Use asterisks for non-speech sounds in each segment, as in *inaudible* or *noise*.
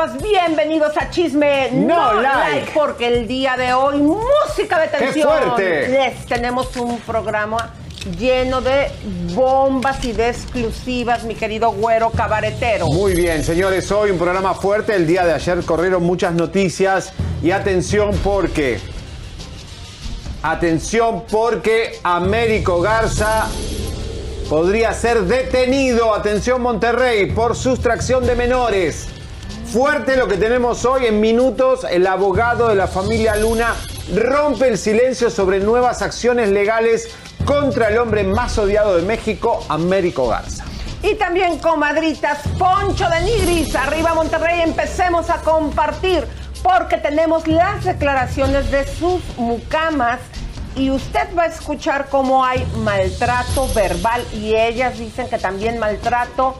Compas, bienvenidos a Chisme No Like. porque el día de hoy, música de tensión. fuerte! Les tenemos un programa lleno de bombas y de exclusivas, mi querido güero cabaretero. Muy bien, señores, hoy un programa fuerte. El día de ayer corrieron muchas noticias y atención porque... Atención porque Américo Garza podría ser detenido, atención Monterrey, por sustracción de menores. Fuerte lo que tenemos hoy en minutos, el abogado de la familia Luna rompe el silencio sobre nuevas acciones legales contra el hombre más odiado de México, Américo Garza. Y también, comadritas, Poncho de Nigris, arriba Monterrey, empecemos a compartir, porque tenemos las declaraciones de sus mucamas y usted va a escuchar cómo hay maltrato verbal y ellas dicen que también maltrato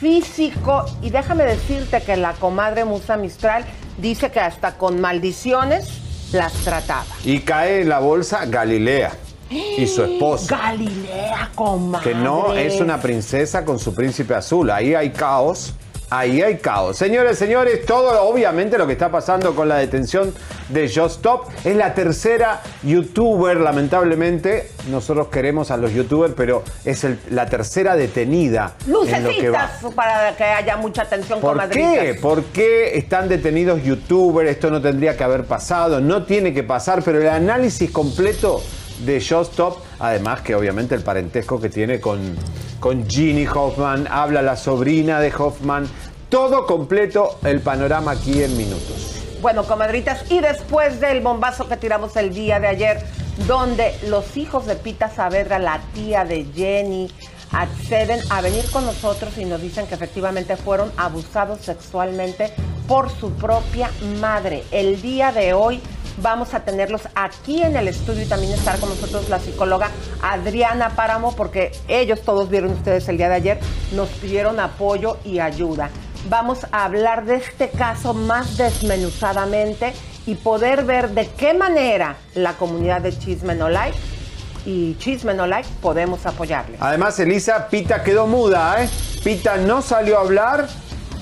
físico. Y déjame decirte que la comadre Musa Mistral dice que hasta con maldiciones las trataba. Y cae en la bolsa Galilea y su esposa. Galilea, comadre. Que no es una princesa con su príncipe azul. Ahí hay caos. Ahí hay caos. Señores, señores, todo obviamente lo que está pasando con la detención de Just Stop es la tercera youtuber, lamentablemente. Nosotros queremos a los youtubers, pero es el- la tercera detenida en lo que va. Para que haya mucha atención, ¿Por comadritas. qué? ¿Por qué están detenidos youtubers? Esto no tendría que haber pasado, no tiene que pasar, pero el análisis completo de Just Stop, además que obviamente el parentesco que tiene con, con Ginny Hoffman, habla la sobrina de Hoffman, todo completo el panorama aquí en minutos. Bueno, comadritas, y después del bombazo que tiramos el día de ayer, donde los hijos de Pita Saavedra, la tía de Jenny, acceden a venir con nosotros y nos dicen que efectivamente fueron abusados sexualmente por su propia madre. El día de hoy vamos a tenerlos aquí en el estudio y también estar con nosotros la psicóloga Adriana Páramo, porque ellos todos vieron ustedes el día de ayer, nos pidieron apoyo y ayuda. Vamos a hablar de este caso más desmenuzadamente y poder ver de qué manera la comunidad de Chisme No Like y Chisme No Like podemos apoyarles. Además, Elisa, Pita quedó muda, ¿eh? Pita no salió a hablar,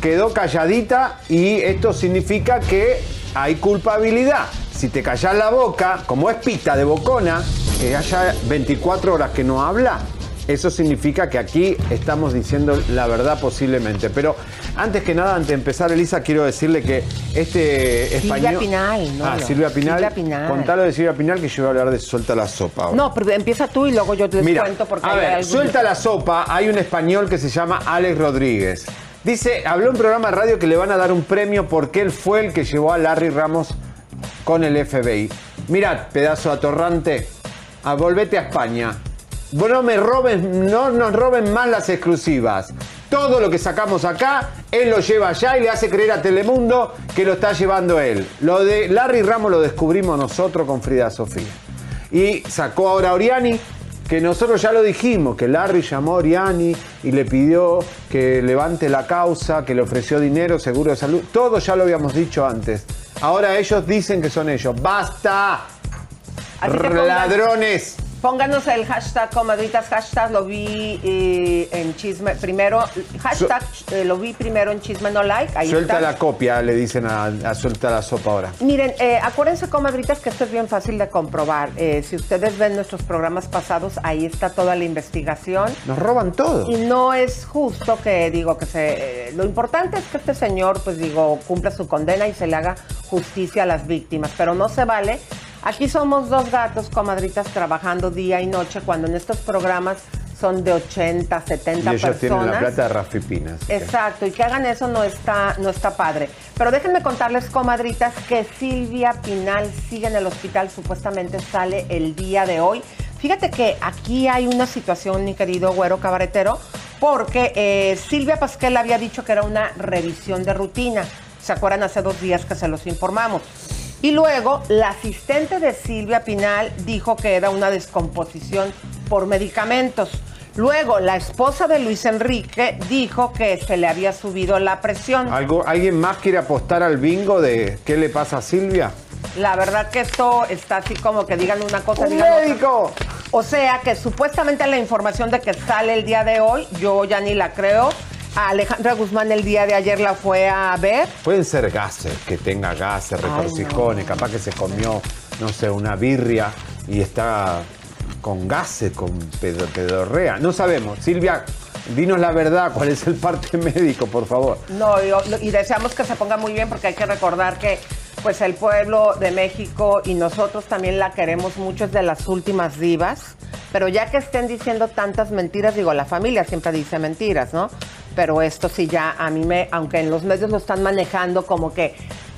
quedó calladita y esto significa que hay culpabilidad. Si te callas la boca, como es Pita de Bocona, eh, haya 24 horas que no habla, eso significa que aquí estamos diciendo la verdad posiblemente. Pero antes que nada, antes de empezar, Elisa, quiero decirle que este español... Silvia Pinal, ¿no? Ah, Silvia Pinal. Silvia Pinal. Contalo de Silvia Pinal que yo voy a hablar de Suelta la Sopa ahora. No, pero empieza tú y luego yo te Mira, cuento porque a hay ver, Suelta la Sopa, hay un español que se llama Alex Rodríguez. Dice, habló en un programa de radio que le van a dar un premio porque él fue el que llevó a Larry Ramos con el FBI. Mirad, pedazo atorrante, a volvete a España. No me roben, no nos roben más las exclusivas. Todo lo que sacamos acá, él lo lleva allá y le hace creer a Telemundo que lo está llevando él. Lo de Larry Ramos lo descubrimos nosotros con Frida Sofía. Y sacó ahora Oriani, que nosotros ya lo dijimos, que Larry llamó a Oriani y le pidió que levante la causa, que le ofreció dinero, seguro de salud. Todo ya lo habíamos dicho antes. Ahora ellos dicen que son ellos. ¡Basta! Así ¡Ladrones! Pónganos el hashtag comadritas, hashtag lo vi eh, en chisme, primero, hashtag eh, lo vi primero en chisme no like, ahí Suelta está. la copia, le dicen a, a Suelta la sopa ahora. Miren, eh, acuérdense, comadritas, que esto es bien fácil de comprobar. Eh, si ustedes ven nuestros programas pasados, ahí está toda la investigación. Nos roban todo. Y no es justo que, digo, que se... lo importante es que este señor, pues digo, cumpla su condena y se le haga justicia a las víctimas, pero no se vale. Aquí somos dos gatos, comadritas, trabajando día y noche, cuando en estos programas son de 80, 70 Y ellos personas. tienen la plata de Rafi Pina. así que- Exacto, y que hagan eso no está, no está padre. Pero déjenme contarles, comadritas, que Silvia Pinal sigue en el hospital, supuestamente sale el día de hoy. Fíjate que aquí hay una situación, mi querido güero cabaretero, porque eh, Silvia Pasquel había dicho que era una revisión de rutina. ¿Se acuerdan hace dos días que se los informamos? Y luego la asistente de Silvia Pinal dijo que era una descomposición por medicamentos. Luego la esposa de Luis Enrique dijo que se le había subido la presión. ¿Algo, ¿Alguien más quiere apostar al bingo de qué le pasa a Silvia? La verdad que esto está así como que digan una cosa, ¡Un digan otra. médico! O sea que supuestamente la información de que sale el día de hoy, yo ya ni la creo. A Alejandra Guzmán el día de ayer la fue a ver. Pueden ser gases, que tenga gases, retorcijones, capaz que se comió, no sé, una birria y está con gases, con pedo- pedorrea. No sabemos. Silvia, dinos la verdad, cuál es el parte *laughs* médico, por favor. No, y, y deseamos que se ponga muy bien porque hay que recordar que pues el pueblo de México y nosotros también la queremos mucho, es de las últimas divas. Pero ya que estén diciendo tantas mentiras, digo, la familia siempre dice mentiras, ¿no? Pero esto sí ya a mí me, aunque en los medios lo están manejando como que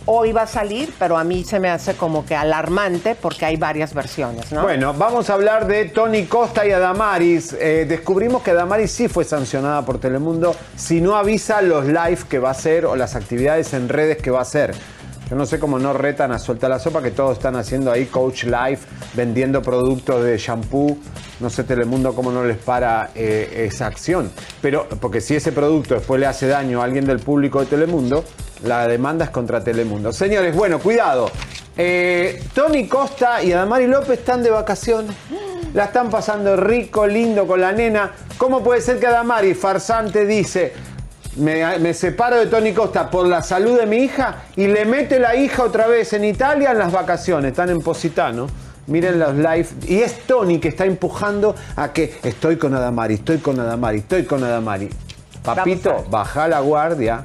hoy va a salir, pero a mí se me hace como que alarmante porque hay varias versiones, ¿no? Bueno, vamos a hablar de Tony Costa y Adamaris. Eh, descubrimos que Adamaris sí fue sancionada por Telemundo si no avisa los live que va a hacer o las actividades en redes que va a hacer. Yo no sé cómo no retan a Suelta la Sopa, que todos están haciendo ahí Coach Live, vendiendo productos de shampoo. No sé Telemundo cómo no les para eh, esa acción. Pero, porque si ese producto después le hace daño a alguien del público de Telemundo, la demanda es contra Telemundo. Señores, bueno, cuidado. Eh, Tony Costa y Adamari López están de vacaciones. La están pasando rico, lindo con la nena. ¿Cómo puede ser que Adamari, farsante, dice, me, me separo de Tony Costa por la salud de mi hija y le mete la hija otra vez en Italia en las vacaciones? Están en Positano. Miren los live. Y es Tony que está empujando a que estoy con Adamari, estoy con Adamari, estoy con Adamari. Papito, baja la guardia.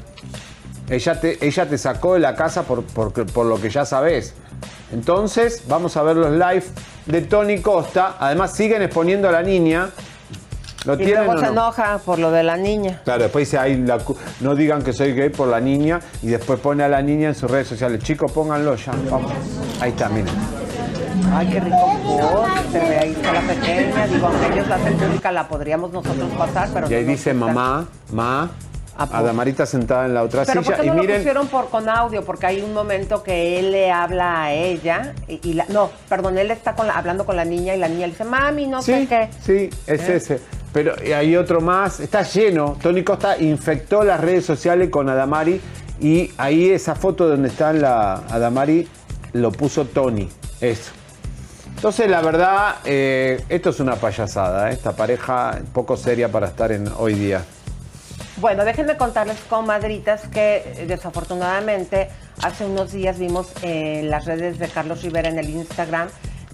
Ella te, ella te sacó de la casa por, por, por lo que ya sabes. Entonces, vamos a ver los live de Tony Costa. Además, siguen exponiendo a la niña. ¿Lo y tienen luego o se no? enoja por lo de la niña. Claro, después dice, "Ay, la no digan que soy gay por la niña. Y después pone a la niña en sus redes sociales. Chicos, pónganlo ya. Vamos. Ahí está, miren. Ay, qué rico post, se ve ahí está la pequeña. Digo, aunque ellos la hacen pública, la podríamos nosotros pasar, pero Y ahí no dice mamá, ma. ¿A poco? Adamarita sentada en la otra Pero ¿por silla. qué Y no lo miren, pusieron por con audio? Porque hay un momento que él le habla a ella y, y la, no, perdón, él está con la- hablando con la niña y la niña le dice, mami, no sé qué. sí, es ¿Eh? ese. Pero hay otro más, está lleno. Tony Costa infectó las redes sociales con Adamari y ahí esa foto donde está la Adamari lo puso Tony. Eso. Entonces, la verdad, eh, esto es una payasada. ¿eh? Esta pareja poco seria para estar en hoy día. Bueno, déjenme contarles, comadritas, que eh, desafortunadamente hace unos días vimos en las redes de Carlos Rivera en el Instagram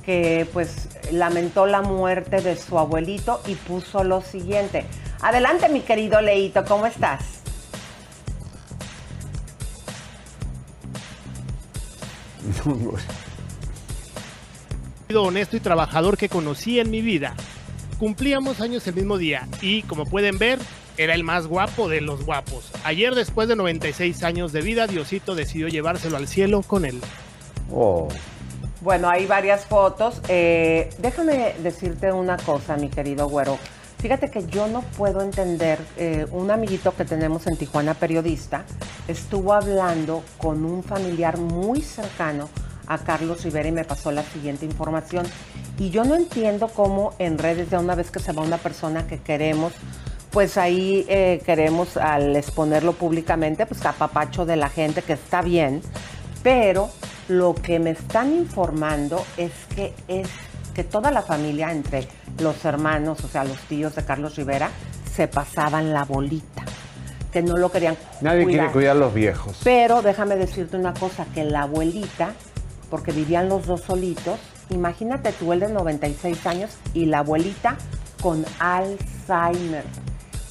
que pues lamentó la muerte de su abuelito y puso lo siguiente. Adelante, mi querido Leito, ¿cómo estás? *laughs* honesto y trabajador que conocí en mi vida. Cumplíamos años el mismo día y, como pueden ver, era el más guapo de los guapos. Ayer, después de 96 años de vida, Diosito decidió llevárselo al cielo con él. Oh. Bueno, hay varias fotos. Eh, déjame decirte una cosa, mi querido güero. Fíjate que yo no puedo entender, eh, un amiguito que tenemos en Tijuana, periodista, estuvo hablando con un familiar muy cercano a Carlos Rivera y me pasó la siguiente información. Y yo no entiendo cómo en redes, de una vez que se va una persona que queremos, pues ahí eh, queremos al exponerlo públicamente, pues papacho de la gente, que está bien, pero lo que me están informando es que es que toda la familia, entre los hermanos, o sea, los tíos de Carlos Rivera, se pasaban la bolita, que no lo querían Nadie quiere cuidar a los viejos. Pero déjame decirte una cosa, que la abuelita, porque vivían los dos solitos, imagínate tú el de 96 años y la abuelita con Alzheimer.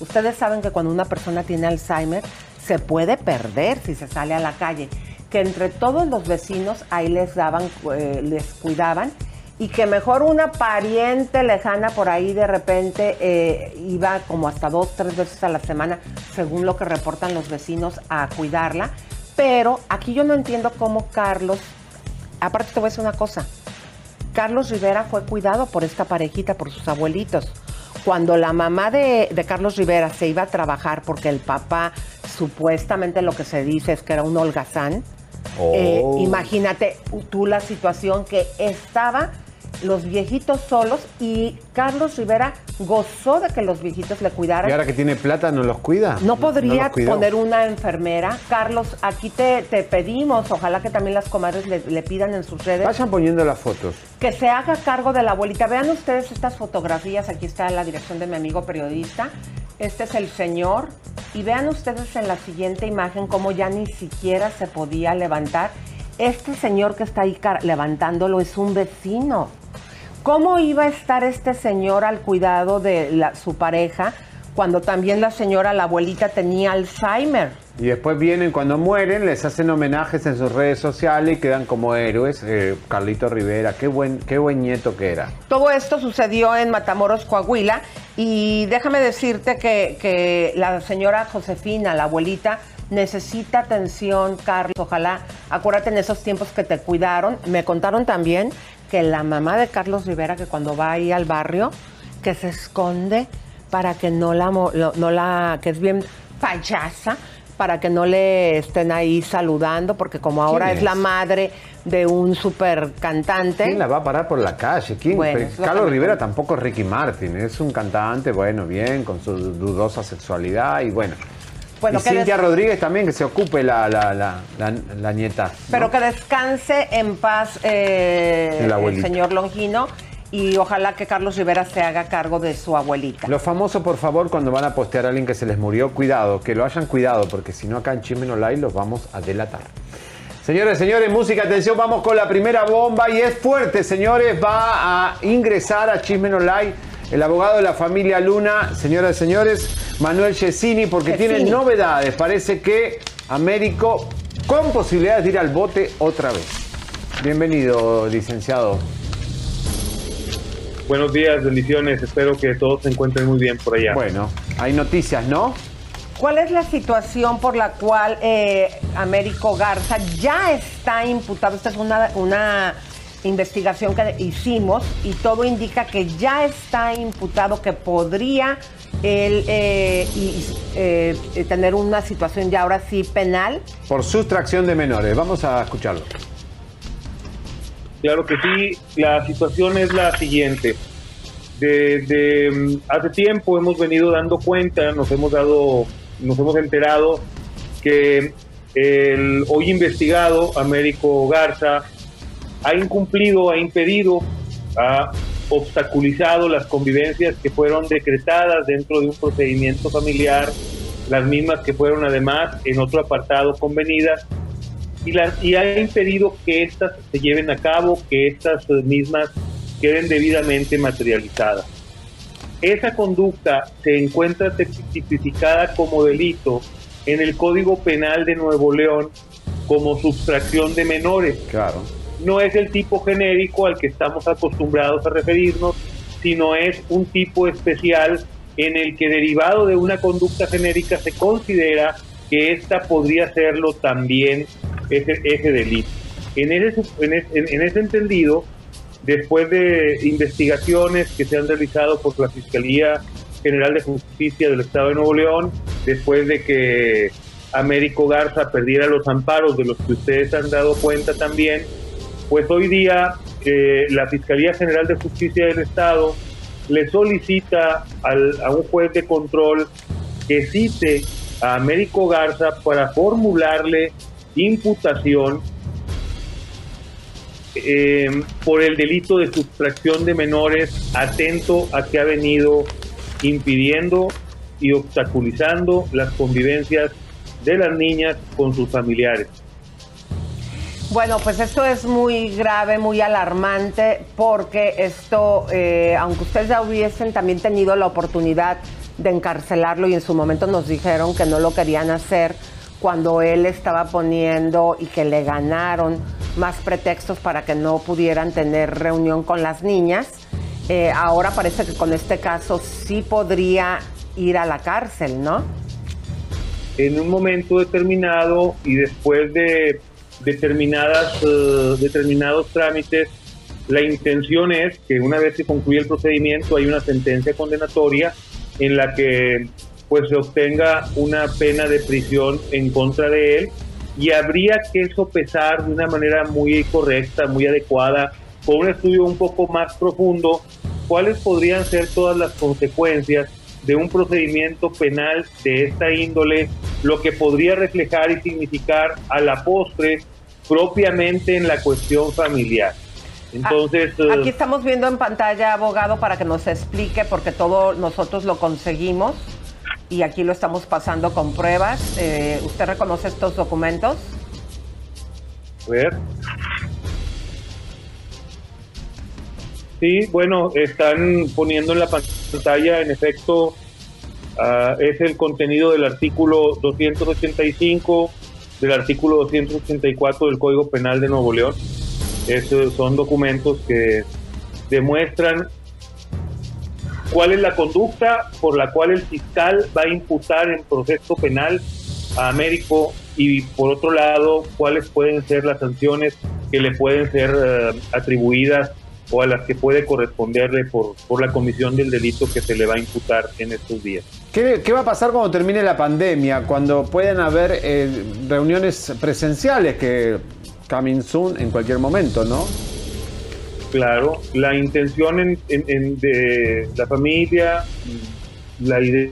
Ustedes saben que cuando una persona tiene Alzheimer se puede perder si se sale a la calle. Que entre todos los vecinos ahí les daban, eh, les cuidaban y que mejor una pariente lejana por ahí de repente eh, iba como hasta dos, tres veces a la semana, según lo que reportan los vecinos, a cuidarla. Pero aquí yo no entiendo cómo Carlos, aparte te voy a decir una cosa, Carlos Rivera fue cuidado por esta parejita, por sus abuelitos. Cuando la mamá de, Carlos Rivera se iba a trabajar porque el papá supuestamente lo que se dice es que era un holgazán, eh, oh. imagínate tú la situación que estaba los viejitos solos y Carlos Rivera gozó de que los viejitos le cuidaran. ¿Y ahora que tiene plata no los cuida? No podría poner una enfermera. Carlos, aquí te, pedimos, ojalá que también las comadres le, pidan en sus redes. Vayan poniendo las fotos. Que se haga cargo de la abuelita. Vean ustedes estas fotografías, aquí está la dirección de mi amigo periodista. Este es el señor. Y vean ustedes en la siguiente imagen cómo ya ni siquiera se podía levantar. Este señor que está ahí levantándolo es un vecino. ¿Cómo iba a estar este señor al cuidado de su pareja cuando también la señora, la abuelita, tenía Alzheimer? Y después vienen, cuando mueren, les hacen homenajes en sus redes sociales y quedan como héroes. Eh, Carlito Rivera, qué buen, qué buen nieto que era. Todo esto sucedió en Matamoros, Coahuila. Y déjame decirte que, que la señora Josefina, la abuelita, necesita atención, Carlos. Ojalá, acuérdate en esos tiempos que te cuidaron. Me contaron también que la mamá de Carlos Rivera, que cuando va ahí al barrio, que se esconde para que no la, no la que es bien payasa, para que no le estén ahí saludando, porque como ahora es? la madre de un super cantante. ¿Quién la va a parar por la calle? ¿Quién? Carlos Rivera tampoco es Ricky Martin, es un cantante, bueno, bien, con su dudosa sexualidad y bueno. Bueno, y Cintia Rodríguez también, que se ocupe la, la, nieta. Pero que descanse en paz eh, el, señor Longino y ojalá que Carlos Rivera se haga cargo de su abuelita. Los famosos, por favor, cuando van a postear a alguien que se les murió, cuidado, que lo hayan cuidado, porque si no acá en Chimeno Live los vamos a delatar. Señores, señores, música, atención, vamos con la primera bomba y es fuerte, señores, va a ingresar a Chismen Live el abogado de la familia Luna, señoras y señores, Manuel Chesini, porque tiene novedades. Parece que Américo con posibilidades de ir al bote otra vez. Bienvenido, licenciado. Buenos días, bendiciones. Espero que todos se encuentren muy bien por allá. Bueno, hay noticias, ¿no? ¿Cuál es la situación por la cual eh, Américo Garza ya está imputado? Esta es una, una investigación que hicimos y todo indica que ya está imputado, que podría él eh, eh, tener una situación ya ahora sí penal. Por sustracción de menores. Vamos a escucharlo. Claro que sí. La situación es la siguiente. Desde mm, hace tiempo hemos venido dando cuenta, nos hemos dado, nos hemos enterado que el hoy investigado Américo Garza ha incumplido, ha impedido, ha obstaculizado las convivencias que fueron decretadas dentro de un procedimiento familiar, las mismas que fueron además en otro apartado convenidas y, ha impedido que éstas se lleven a cabo, que estas mismas queden debidamente materializadas. Esa conducta se encuentra tipificada como delito en el Código Penal de Nuevo León como sustracción de menores. Claro. No es el tipo genérico al que estamos acostumbrados a referirnos, sino es un tipo especial en el que derivado de una conducta genérica se considera que ésta podría serlo también ese, ese delito. En ese, en, ese entendido, después de investigaciones que se han realizado por la Fiscalía General de Justicia del Estado de Nuevo León, después de que Américo Garza perdiera los amparos de los que ustedes han dado cuenta también, pues hoy día eh, la Fiscalía General de Justicia del Estado le solicita a un juez de control que cite a Américo Garza para formularle imputación eh, por el delito de sustracción de menores atento a que ha venido impidiendo y obstaculizando las convivencias de las niñas con sus familiares. Bueno, pues esto es muy grave, muy alarmante, porque esto, eh, aunque ustedes ya hubiesen también tenido la oportunidad de encarcelarlo y en su momento nos dijeron que no lo querían hacer cuando él estaba poniendo y que le ganaron más pretextos para que no pudieran tener reunión con las niñas, eh, ahora parece que con este caso sí podría ir a la cárcel, ¿no? En un momento determinado y después de determinadas, eh, determinados trámites, la intención es que una vez que concluye el procedimiento hay una sentencia condenatoria en la que pues se obtenga una pena de prisión en contra de él y habría que sopesar de una manera muy correcta, muy adecuada, con un estudio un poco más profundo, cuáles podrían ser todas las consecuencias de un procedimiento penal de esta índole, lo que podría reflejar y significar a la postre propiamente en la cuestión familiar. Entonces, ah, aquí estamos viendo en pantalla, abogado, para que nos explique, porque todo nosotros lo conseguimos y aquí lo estamos pasando con pruebas. Eh, ¿Usted reconoce estos documentos? A ver. Sí, bueno, están poniendo en la pantalla, en efecto, ah, es el contenido del artículo 285, del artículo 284 del Código Penal de Nuevo León. Esos son documentos que demuestran cuál es la conducta por la cual el fiscal va a imputar en proceso penal a Américo y por otro lado cuáles pueden ser las sanciones que le pueden ser eh, atribuidas o a las que puede corresponderle por, por la comisión del delito que se le va a imputar en estos días. ¿Qué, qué va a pasar cuando termine la pandemia? Cuando puedan haber eh, reuniones presenciales que coming soon en cualquier momento, ¿no? Claro, la intención en, en, de la familia, la idea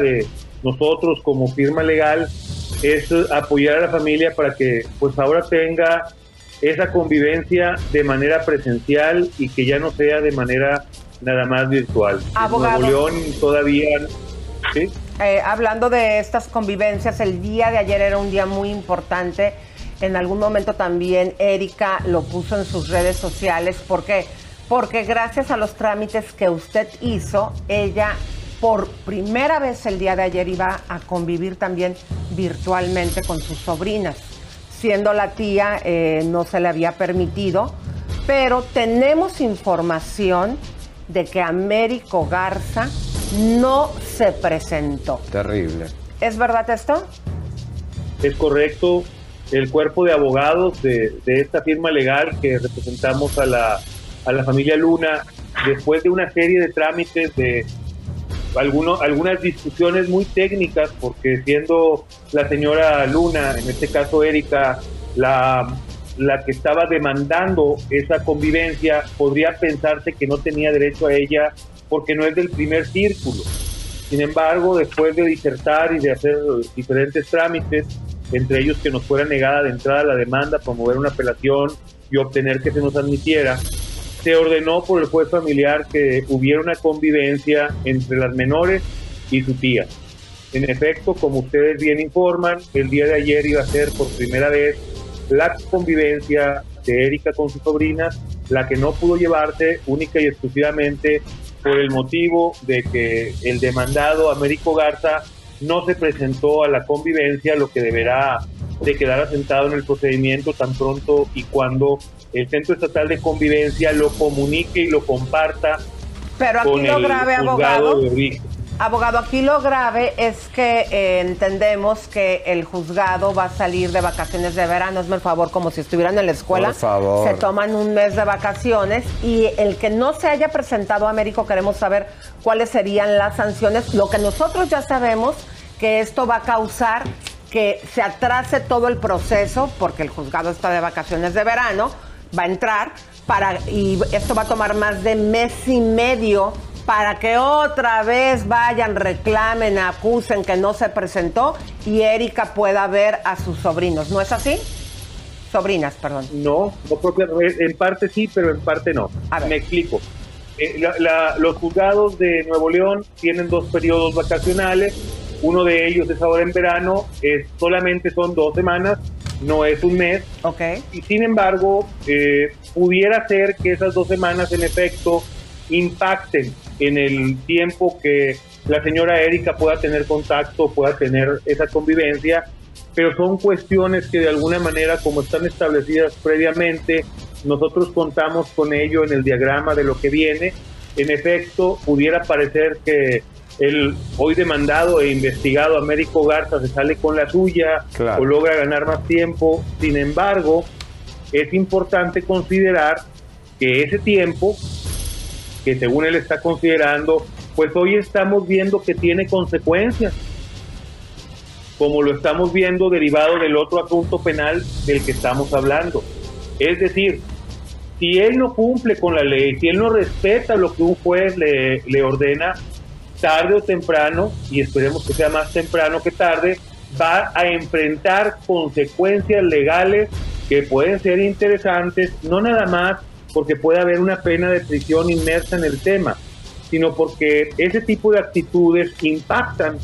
de nosotros como firma legal es apoyar a la familia para que pues ahora tenga esa convivencia de manera presencial y que ya no sea de manera nada más virtual. Abogado. Nuevo León todavía... ¿sí? Eh, hablando de estas convivencias, el día de ayer era un día muy importante. En algún momento también Erika lo puso en sus redes sociales. ¿Por qué? Porque gracias a los trámites que usted hizo, ella por primera vez el día de ayer iba a convivir también virtualmente con sus sobrinas siendo la tía eh, no se le había permitido, pero tenemos información de que Américo Garza no se presentó. Terrible. ¿Es verdad esto? Es correcto. El cuerpo de abogados de, esta firma legal que representamos a la, a la familia Luna, después de una serie de trámites de algunas discusiones muy técnicas, porque siendo la señora Luna, en este caso Erika, la, la que estaba demandando esa convivencia, podría pensarse que no tenía derecho a ella porque no es del primer círculo. Sin embargo, después de disertar y de hacer diferentes trámites, entre ellos que nos fuera negada de entrada la demanda, promover una apelación y obtener que se nos admitiera, se ordenó por el juez familiar que hubiera una convivencia entre las menores y su tía. En efecto, como ustedes bien informan, el día de ayer iba a ser por primera vez la convivencia de Erika con sus sobrinas, la que no pudo llevarse única y exclusivamente por el motivo de que el demandado Américo Garza no se presentó a la convivencia, lo que deberá de quedar asentado en el procedimiento tan pronto y cuando el Centro Estatal de Convivencia lo comunique y lo comparta. Pero aquí lo grave, abogado. Abogado, aquí lo grave es que eh, entendemos que el juzgado va a salir de vacaciones de verano. Hazme el favor, como si estuvieran en la escuela. Por favor. Se toman un mes de vacaciones y el que no se haya presentado a Américo, queremos saber cuáles serían las sanciones. Lo que nosotros ya sabemos que esto va a causar que se atrase todo el proceso, porque el juzgado está de vacaciones de verano, va a entrar para y esto va a tomar más de mes y medio para que otra vez vayan, reclamen, acusen que no se presentó y Erika pueda ver a sus sobrinos. ¿No es así? Sobrinas, perdón. No, en parte sí, pero en parte no. Me explico. Eh, los juzgados de Nuevo León tienen dos periodos vacacionales. Uno de ellos es ahora en verano, es, solamente son dos semanas, no es un mes. Ok. Y sin embargo, eh, pudiera ser que esas dos semanas en efecto impacten en el tiempo que la señora Erika pueda tener contacto, pueda tener esa convivencia, pero son cuestiones que de alguna manera, como están establecidas previamente, nosotros contamos con ello en el diagrama de lo que viene. En efecto, pudiera parecer que el hoy demandado e investigado Américo Garza se sale con la suya o logra ganar más tiempo. Sin embargo, es importante considerar que ese tiempo que según él está considerando, pues hoy estamos viendo que tiene consecuencias, como lo estamos viendo derivado del otro asunto penal del que estamos hablando. Es decir, si él no cumple con la ley, si él no respeta lo que un juez le, le ordena, tarde o temprano, y esperemos que sea más temprano que tarde, va a enfrentar consecuencias legales que pueden ser interesantes, no nada más porque puede haber una pena de prisión inmersa en el tema, sino porque ese tipo de actitudes impactan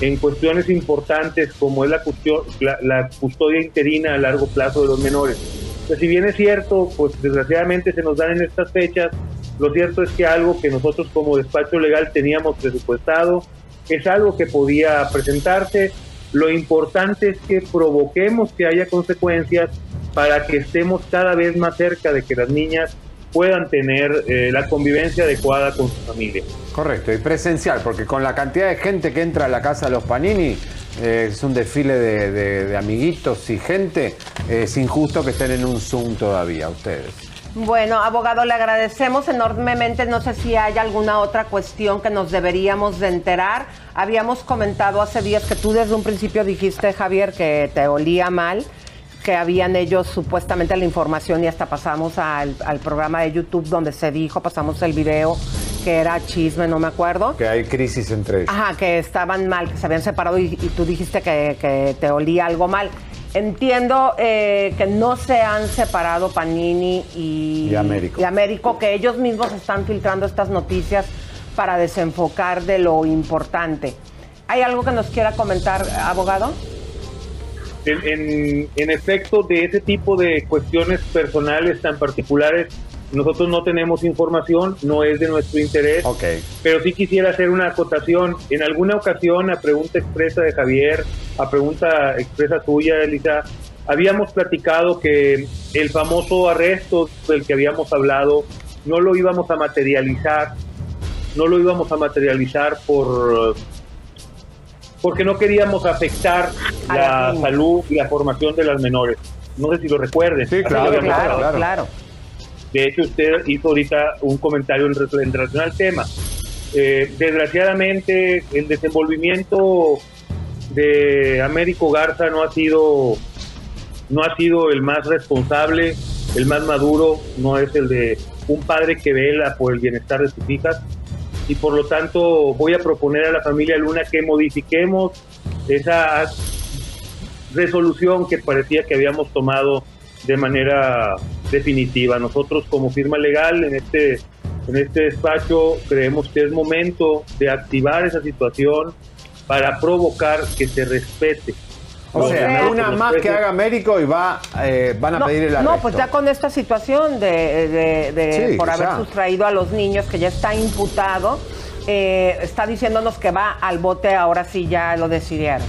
en cuestiones importantes como es la, custodia, la, custodia interina a largo plazo de los menores. Pues si bien es cierto, pues desgraciadamente se nos dan en estas fechas, lo cierto es que algo que nosotros como despacho legal teníamos presupuestado es algo que podía presentarse. Lo importante es que provoquemos que haya consecuencias para que estemos cada vez más cerca de que las niñas puedan tener eh, la convivencia adecuada con su familia. Correcto, y presencial, porque con la cantidad de gente que entra a la casa de los Panini, eh, es un desfile de, amiguitos y gente, es injusto que estén en un Zoom todavía ustedes. Bueno, abogado, le agradecemos enormemente. No sé si hay alguna otra cuestión que nos deberíamos de enterar. Habíamos comentado hace días que tú desde un principio dijiste, Javier, que te olía mal que habían ellos supuestamente la información y hasta pasamos al, programa de YouTube donde se dijo, pasamos el video que era chisme, no me acuerdo. Que hay crisis entre ellos. Ajá, que estaban mal, que se habían separado y, tú dijiste que, te olía algo mal. Entiendo eh, que no se han separado Panini y, y, Américo. y Américo, que ellos mismos están filtrando estas noticias para desenfocar de lo importante. ¿Hay algo que nos quiera comentar, abogado? En, en, efecto de ese tipo de cuestiones personales tan particulares, nosotros no tenemos información, no es de nuestro interés, okay. pero sí quisiera hacer una acotación. En alguna ocasión, a pregunta expresa de Javier, a pregunta expresa tuya, Elisa, habíamos platicado que el famoso arresto del que habíamos hablado no lo íbamos a materializar, no lo íbamos a materializar por porque no queríamos afectar la, salud y la formación de las menores. No sé si lo recuerden. Sí, claro, claro, De hecho, usted hizo ahorita un comentario en, relación al tema. Eh, desgraciadamente, el desenvolvimiento de Américo Garza no ha sido no ha sido el más responsable, el más maduro, no es el de un padre que vela por el bienestar de sus hijas y por lo tanto voy a proponer a la familia Luna que modifiquemos esa resolución que parecía que habíamos tomado de manera definitiva. Nosotros como firma legal en este, en este despacho creemos que es momento de activar esa situación para provocar que se respete O sea, sea, una más que haga Américo y va, eh, van a No, pedir el arresto. no, pues ya con esta situación de, de- de- Sí, por haber ya. sustraído a los niños, que ya está imputado, eh, está diciéndonos que va al bote, ahora sí ya lo decidieron.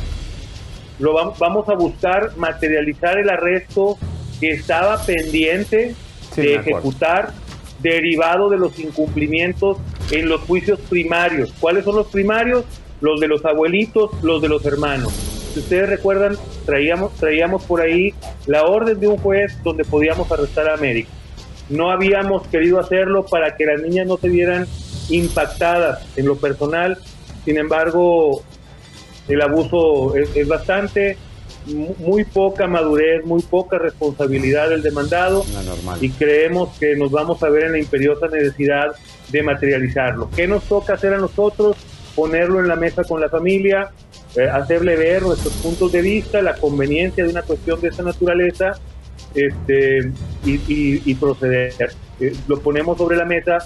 lo vam- vamos a buscar materializar el arresto que estaba pendiente Sí, de ejecutar derivado de los incumplimientos en los juicios primarios. ¿Cuáles son los primarios? Los de los abuelitos, los de los hermanos. Si ustedes recuerdan, traíamos, traíamos por ahí la orden de un juez donde podíamos arrestar a América. No habíamos querido hacerlo para que las niñas no se vieran impactadas en lo personal. Sin embargo, el abuso es, es bastante, mu- muy poca madurez, muy poca responsabilidad del demandado No, y creemos que nos vamos a ver en la imperiosa necesidad de materializarlo. ¿Qué nos toca hacer a nosotros? Ponerlo en la mesa con la familia, eh, hacerle ver nuestros puntos de vista, la conveniencia de una cuestión de esta naturaleza este, y, y- y proceder. Eh, lo ponemos sobre la mesa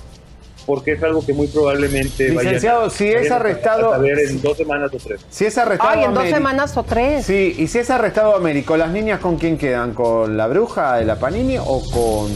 porque es algo que muy probablemente Licenciado, a- si es arrestado- a saber en dos semanas o tres. Si es arrestado Ay, en dos Américo- semanas o tres. Sí, y si es arrestado Américo, ¿las niñas con quién quedan? ¿Con la bruja de la Panini o con...?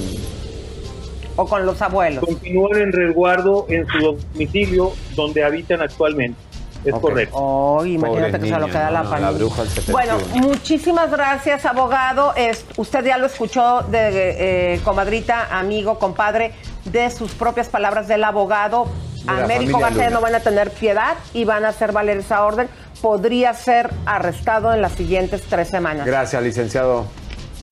O con los abuelos. continúan en resguardo en su domicilio donde habitan actualmente. Es Ok. correcto. Oh, imagínate Pobres que se lo queda no, la familia. la bruja del 71. Bueno, muchísimas gracias, abogado. Es- usted ya lo escuchó de eh, comadrita, amigo, compadre, de sus propias palabras del abogado. De Américo García no van a tener piedad y van a hacer valer esa orden. Podría ser arrestado en las siguientes tres semanas. Gracias, licenciado.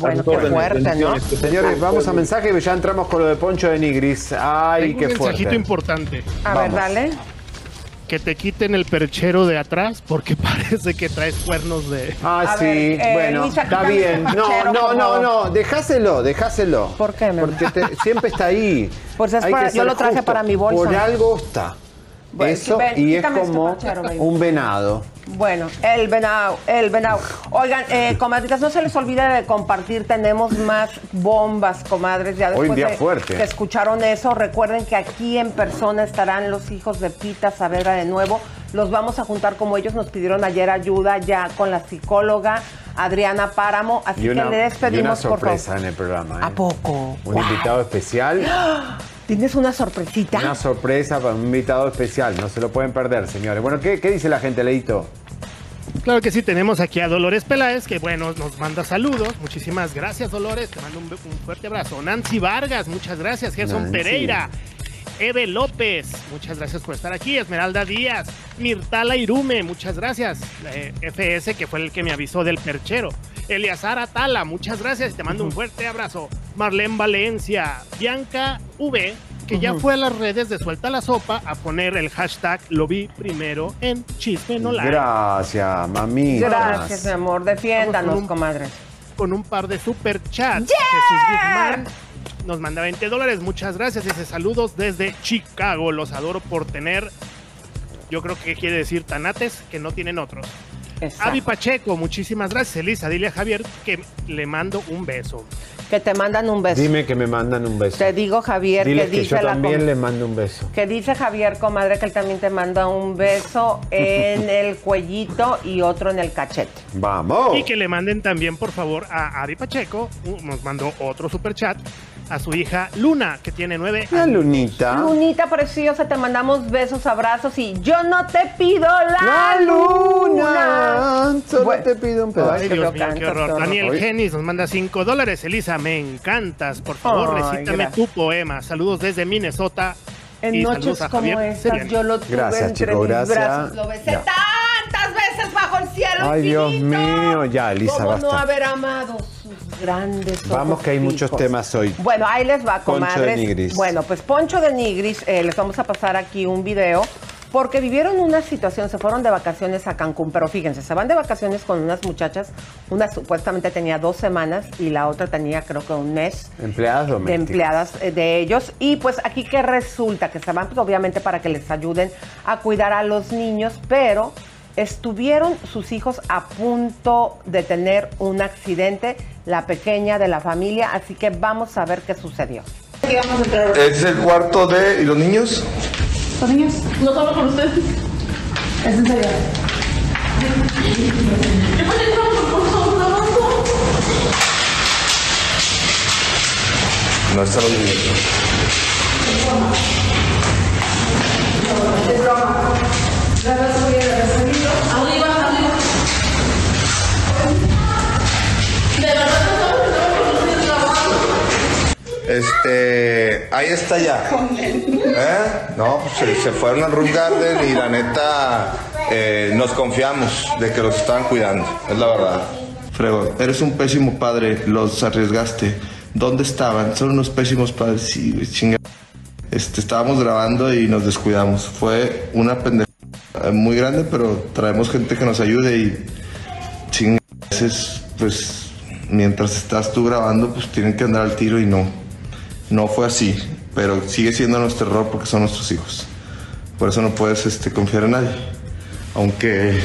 Bueno, qué fuerte, ¿no? bendiciones. Señores, vamos a mensaje y ya entramos con lo de Poncho de Nigris. Ay, Tengo qué un mensajito fuerte. importante. A Vamos. ver, dale. Que te quiten el perchero de atrás porque *laughs* parece que traes cuernos de... Ah, A sí, ver, eh, bueno, Lisa, está bien. No, no, no, no, dejáselo, dejáselo. ¿Por qué, Porque te- siempre está ahí. *laughs* Pues es para- yo lo traje justo. para mi bolsa. Por algo está. Bueno, Eso, ven, y es como un venado. Bueno, el venado, el venado. Oigan, eh, comadritas, no se les olvide de compartir. Tenemos más bombas, comadres. Ya Hoy después día de fuerte. que escucharon eso, recuerden que aquí en persona estarán los hijos de Pita Saavedra de nuevo. Los vamos a juntar como ellos nos pidieron ayer ayuda ya con la psicóloga Adriana Páramo. Así una, que le y despedimos, una por favor. sorpresa en el programa. ¿eh? ¿A poco? Un Wow. invitado especial. ¿Tienes una sorpresita? Una sorpresa para un invitado especial. No se lo pueden perder, señores. Bueno, ¿qué, qué dice la gente, Leito? Claro que sí, tenemos aquí a Dolores Peláez, que bueno, nos manda saludos. Muchísimas gracias, Dolores. Te mando un, un fuerte abrazo. Nancy Vargas, muchas gracias. Gerson Nancy. Pereira. Eve López, muchas gracias por estar aquí. Esmeralda Díaz. Mirtala Irume, muchas gracias. Eh, FS, que fue el que me avisó del perchero. Eliazar Atala, muchas gracias. Te mando un fuerte abrazo. Marlene Valencia. Bianca V, que ya fue a las redes de Suelta la Sopa a poner el hashtag lo vi primero en Chisme No. Gracias, mami. Gracias, mi amor. Defiéndanos, con un- con un par de super chats. Jesús Guzmán nos manda 20 dólares. Muchas gracias. Dice saludos desde Chicago. Los adoro por tener, yo creo que quiere decir tanates que no tienen otros. Exacto. Avi Pacheco, muchísimas gracias. Elisa, dile a Javier que le mando un beso. Que te mandan un beso. Dime que me mandan un beso. Te digo, Javier, Dile que que dice yo la también le mando un beso. Que dice Javier, comadre, que él también te manda un beso en *laughs* el cuellito y otro en el cachete. ¡Vamos! Y que le manden también, por favor, a Avi Pacheco. uh, Nos mandó otro super chat. A su hija Luna, que tiene nueve años. lunita. Lunita preciosa, te mandamos besos, abrazos y yo no te pido la, La luna. Solo Bueno. te pido un pedazo. Ay, Dios mío, qué horror. Daniel. Genis nos manda 5 dólares. Elisa, me encantas. Por favor, Ay, recítame gracias. tu poema. Saludos desde Minnesota. En Y noches como estas, yo lo tuve Gracias, entre chico, mis gracias. brazos. Lo besé veces bajo el cielo Ay, Dios mío, ya, Elisa, ¿Cómo no basta. haber amado sus grandes ojos Vamos, que hay muchos temas hoy. Bueno, ahí les va, Poncho de comadres. Nigris. Bueno, pues Poncho de Nigris, eh, les vamos a pasar aquí un video. Porque vivieron una situación, se fueron de vacaciones a Cancún, pero fíjense, se van de vacaciones con unas muchachas, una supuestamente tenía dos semanas y la otra tenía creo que un mes Empleadas de domésticas. empleadas eh, de ellos. Y pues aquí que resulta que se van pues, obviamente para que les ayuden a cuidar a los niños, pero estuvieron sus hijos a punto de tener un accidente, la pequeña de la familia, así que vamos a ver qué sucedió. Este es el cuarto de... ¿Y los niños? Los niños, no solo por ustedes. Es en serio. No están los niños. Arriba, Este... Ahí está ya. ¿Eh? No, pues se, se fueron al Room Garden y la neta... eh, nos confiamos de que los estaban cuidando. Es la verdad. Frego, eres un pésimo padre. Los arriesgaste. ¿Dónde estaban? Son unos pésimos padres. Sí, chinga. Este, estábamos grabando y nos descuidamos. Fue una pendeja muy grande, pero traemos gente que nos ayude y chinga, a veces, pues, mientras estás tú grabando, pues tienen que andar al tiro y no. No fue así, pero sigue siendo nuestro error porque son nuestros hijos. Por eso no puedes este, confiar en nadie. Aunque,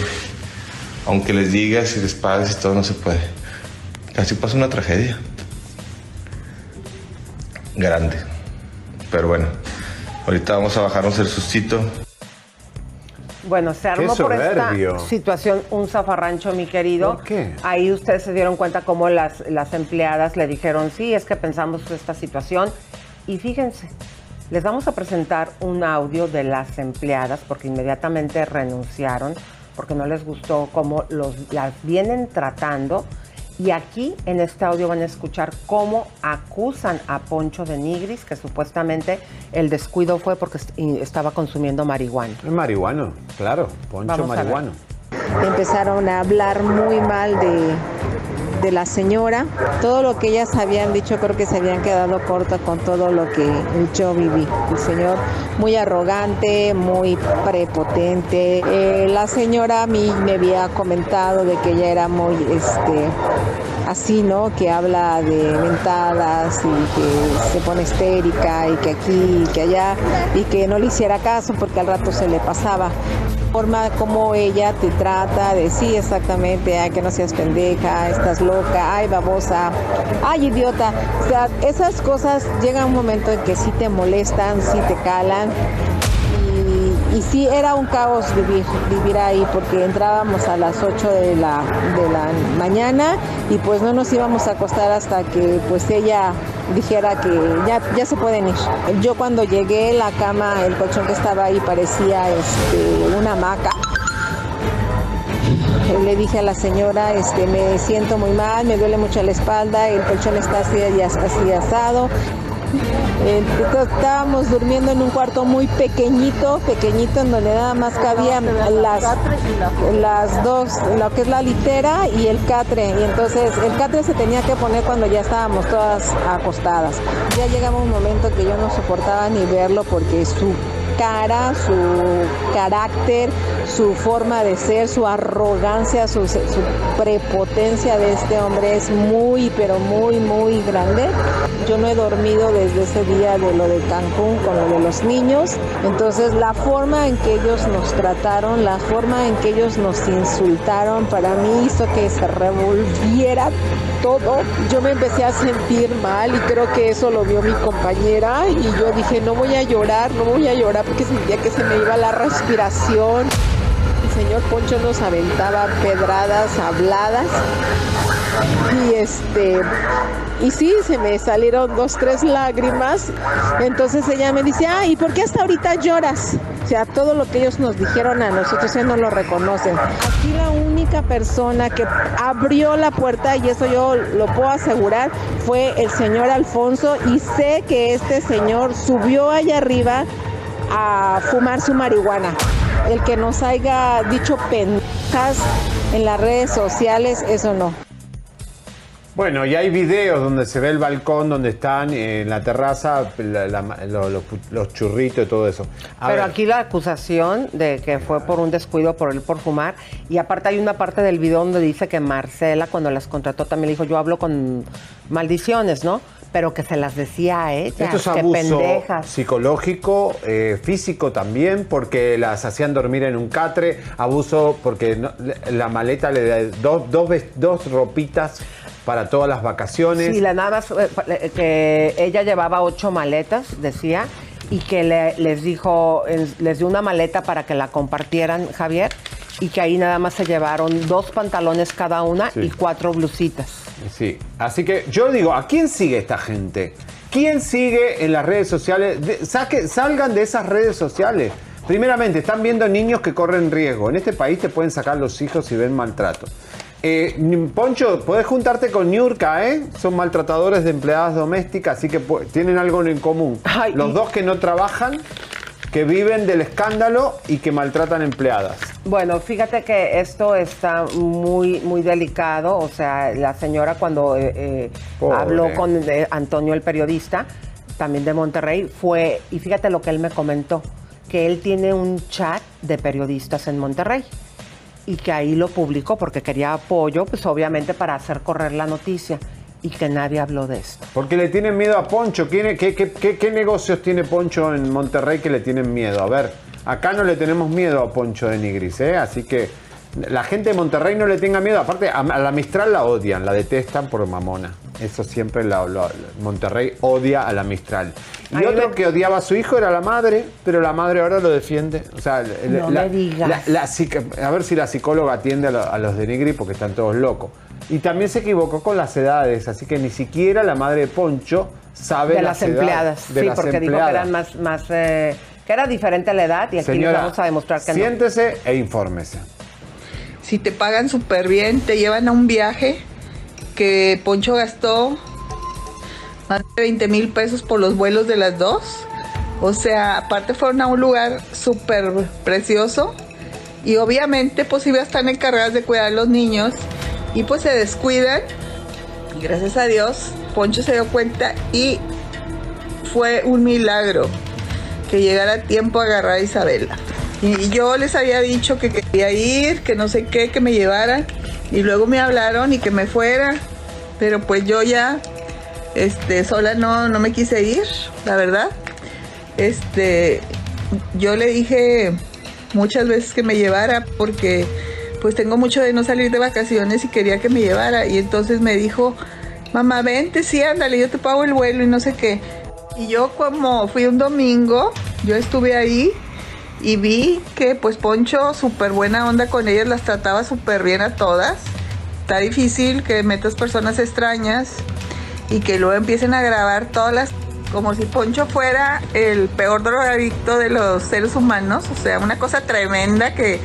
aunque les digas y les pagues y todo, no se puede. Casi pasa una tragedia. Grande. Pero bueno, ahorita vamos a bajarnos el sustito. Bueno, se armó por esta situación un zafarrancho, mi querido. ¿Por qué? Ahí ustedes se dieron cuenta cómo las, las empleadas le dijeron, sí, es que pensamos esta situación. Y fíjense, les vamos a presentar un audio de las empleadas porque inmediatamente renunciaron, porque no les gustó cómo los, las vienen tratando. Y aquí en este audio van a escuchar cómo acusan a Poncho de Nigris, que supuestamente el descuido fue porque estaba consumiendo marihuana. Es marihuano, claro. Poncho Vamos a marihuano. empezaron a hablar muy mal de, de la señora. Todo lo que ellas habían dicho creo que se habían quedado cortas con todo lo que yo viví. El señor muy arrogante, muy prepotente. Eh, la señora a mí me había comentado de que ella era muy este así, ¿no? Que habla de mentadas y que se pone histérica y que aquí y que allá y que no le hiciera caso porque al rato se le pasaba forma como ella te trata, de sí exactamente, ay que no seas pendeja, estás loca, ay babosa, ay idiota. O sea, esas cosas llega un momento en que sí te molestan, sí te calan. Y, sí era un caos vivir, vivir ahí porque entrábamos a las 8 de la, de la mañana y pues no nos íbamos a acostar hasta que pues ella dijera que ya, ya se pueden ir. Yo cuando llegué la cama, el colchón que estaba ahí parecía este, una hamaca. Le dije a la señora, este, me siento muy mal, me duele mucho la espalda, el colchón está así, así asado. Estábamos durmiendo en un cuarto muy pequeñito, pequeñito, en donde nada más cabían las, las dos, lo que es la litera y el catre. Y entonces el catre se tenía que poner cuando ya estábamos todas acostadas. Ya llegaba un momento que yo no soportaba ni verlo porque su cara, su carácter, su forma de ser, su arrogancia, su, prepotencia de este hombre es muy, pero muy, muy grande. Yo no he dormido desde ese día de lo de Cancún con lo de los niños. Entonces la forma en que ellos nos trataron, la forma en que ellos nos insultaron, para mí hizo que se revolviera todo. Yo me empecé a sentir mal y creo que eso lo vio mi compañera y yo dije, no voy a llorar, no voy a llorar porque sentía que se me iba la respiración. Señor Poncho nos aventaba pedradas habladas y este Y sí, se me salieron dos, tres lágrimas. Entonces ella me dice, ah, ¿y por qué hasta ahorita lloras? O sea, todo lo que ellos nos dijeron a nosotros ya no lo reconocen. Aquí la única persona que abrió la puerta, y eso yo lo puedo asegurar, fue el señor Alfonso. Y sé que este señor subió allá arriba a fumar su marihuana. El que nos haya dicho pendejas en las redes sociales, eso no. Bueno, y hay videos donde se ve el balcón, donde están en la terraza la- la- los churritos y todo eso. A Pero ver, aquí la acusación de que fue por un descuido por él por fumar. Y aparte hay una parte del video donde dice que Marcela, cuando las contrató, también le dijo, yo hablo con maldiciones, ¿no? Pero que se las decía a ella. Esto es abuso pendejas. psicológico, eh, físico también, porque las hacían dormir en un catre, abuso porque no- la maleta le da dos, dos, dos ropitas para todas las vacaciones. Sí, la nada más eh, que ella llevaba ocho maletas, decía, y que le- les dijo, les dio una maleta para que la compartieran, Javier, y que ahí nada más se llevaron dos pantalones cada una Sí. y cuatro blusitas. Sí, así que yo digo, ¿a quién sigue esta gente? ¿Quién sigue en las redes sociales? De- saque- salgan de esas redes sociales. Primeramente, están viendo niños que corren riesgo. En este país te pueden sacar los hijos si ven maltrato. Eh, Poncho, podés juntarte con Niurka, ¿eh? Son maltratadores de empleadas domésticas, así que tienen algo en común. Ay, los y- dos que no trabajan, que viven del escándalo y que maltratan empleadas. Bueno, fíjate que esto está muy, muy delicado. O sea, la señora cuando eh, eh, habló con eh, Antonio, el periodista, también de Monterrey, fue, y fíjate lo que él me comentó, que él tiene un chat de periodistas en Monterrey y que ahí lo publicó porque quería apoyo, pues obviamente para hacer correr la noticia y que nadie habló de esto. Porque le tienen miedo a Poncho. ¿Qué, qué, qué- qué- qué negocios tiene Poncho en Monterrey que le tienen miedo? A ver, acá no le tenemos miedo a Poncho de Nigris, ¿eh? Así que la gente de Monterrey no le tenga miedo. Aparte, a, la Mistral la odian, la detestan por mamona. Eso siempre la, la- Monterrey odia a la Mistral. Y otro me- que odiaba a su hijo era la madre, pero la madre ahora lo defiende. O sea, No la- me digas. la- a ver si la psicóloga atiende a, lo- a los de Nigri porque están todos locos. Y también se equivocó con las edades, así que ni siquiera la madre de Poncho sabe De las empleadas, de sí, las porque dijo que empleadas. eran más, más eh, que era diferente la edad y aquí les Señora, vamos a demostrar que no. siéntese e infórmese. si te pagan súper bien, te llevan a un viaje que Poncho gastó más de 20 mil pesos por los vuelos de las dos. O sea, aparte fueron a un lugar súper precioso y obviamente pues iba están encargadas de cuidar a los niños y pues se descuidan y gracias a Dios Poncho se dio cuenta y fue un milagro que llegara tiempo a agarrar a Isabela. Y yo les había dicho que quería ir, que no sé qué, que me llevaran. Y luego me hablaron y que me fuera. Pero pues yo ya, este, sola no, no me quise ir, la verdad. Este, yo le dije muchas veces que me llevara porque pues tengo mucho de no salir de vacaciones y quería que me llevara. Y entonces me dijo, mamá, vente, sí, ándale, yo te pago el vuelo y no sé qué. Y yo como fui un domingo, yo estuve ahí y vi que pues Poncho, súper buena onda con ellas, las trataba súper bien a todas. Está difícil que metas personas extrañas y que luego empiecen a grabar todas las como si Poncho fuera el peor drogadicto de los seres humanos, o sea, una cosa tremenda que,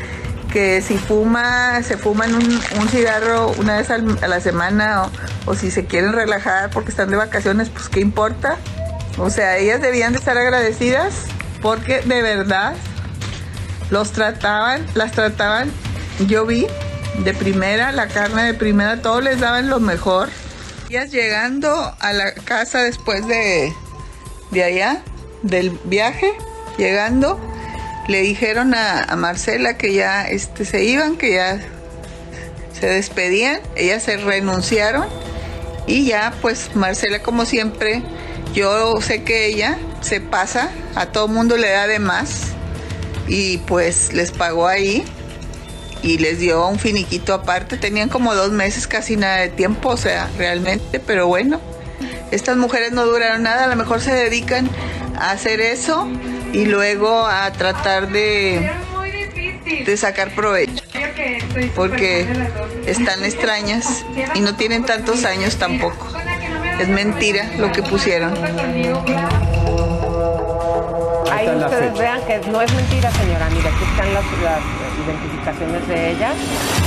que si fuma, se fuman un, un cigarro una vez a la semana o, si se quieren relajar porque están de vacaciones, pues qué importa. O sea, ellas debían de estar agradecidas porque de verdad los trataban, las trataban, yo vi de primera, la carne de primera, todos les daban lo mejor. Ellas llegando a la casa después de, de allá, del viaje, llegando, le dijeron a, Marcela que ya este, se iban, que ya se despedían, ellas se renunciaron y ya pues Marcela como siempre, yo sé que ella se pasa, a todo mundo le da de más y pues les pagó ahí y les dio un finiquito aparte. Tenían como dos meses, casi nada de tiempo, o sea, realmente, pero bueno, estas mujeres no duraron nada, a lo mejor se dedican a hacer eso y luego a tratar de, de sacar provecho, porque están extrañas y no tienen tantos años tampoco. Es mentira lo que pusieron. Ahí ustedes vean que no es mentira, señora. Mira, aquí están las, las identificaciones de ellas.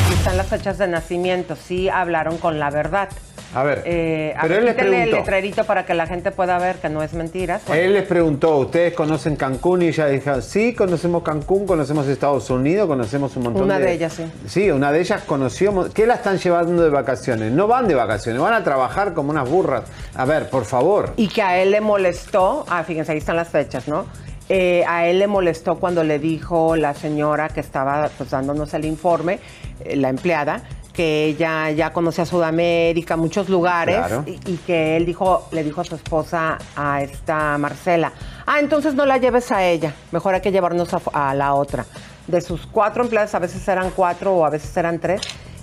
Aquí están las fechas de nacimiento. Sí hablaron con la verdad. A ver, Eh, pero él les quítale el preguntó. letrerito para que la gente pueda ver que no es mentira. Bueno, Él les preguntó, ¿ustedes conocen Cancún? Y ella dijo, sí, conocemos Cancún, conocemos Estados Unidos, conocemos un montón Una de... de ellas, sí. Sí, una de ellas conoció... ¿Qué la están llevando de vacaciones? No van de vacaciones, van a trabajar como unas burras. A ver, por favor. Y que a él le molestó, ah, fíjense, ahí están las fechas, ¿no? Eh, a él le molestó cuando le dijo la señora que estaba pues, dándonos el informe, eh, la empleada, que ella ya conocía Sudamérica, muchos lugares, Claro. y, y que él dijo, le dijo a su esposa, a esta Marcela, ah, entonces no la lleves a ella, mejor hay que llevarnos a, a la otra. De sus cuatro empleadas, a veces eran cuatro o a veces eran tres,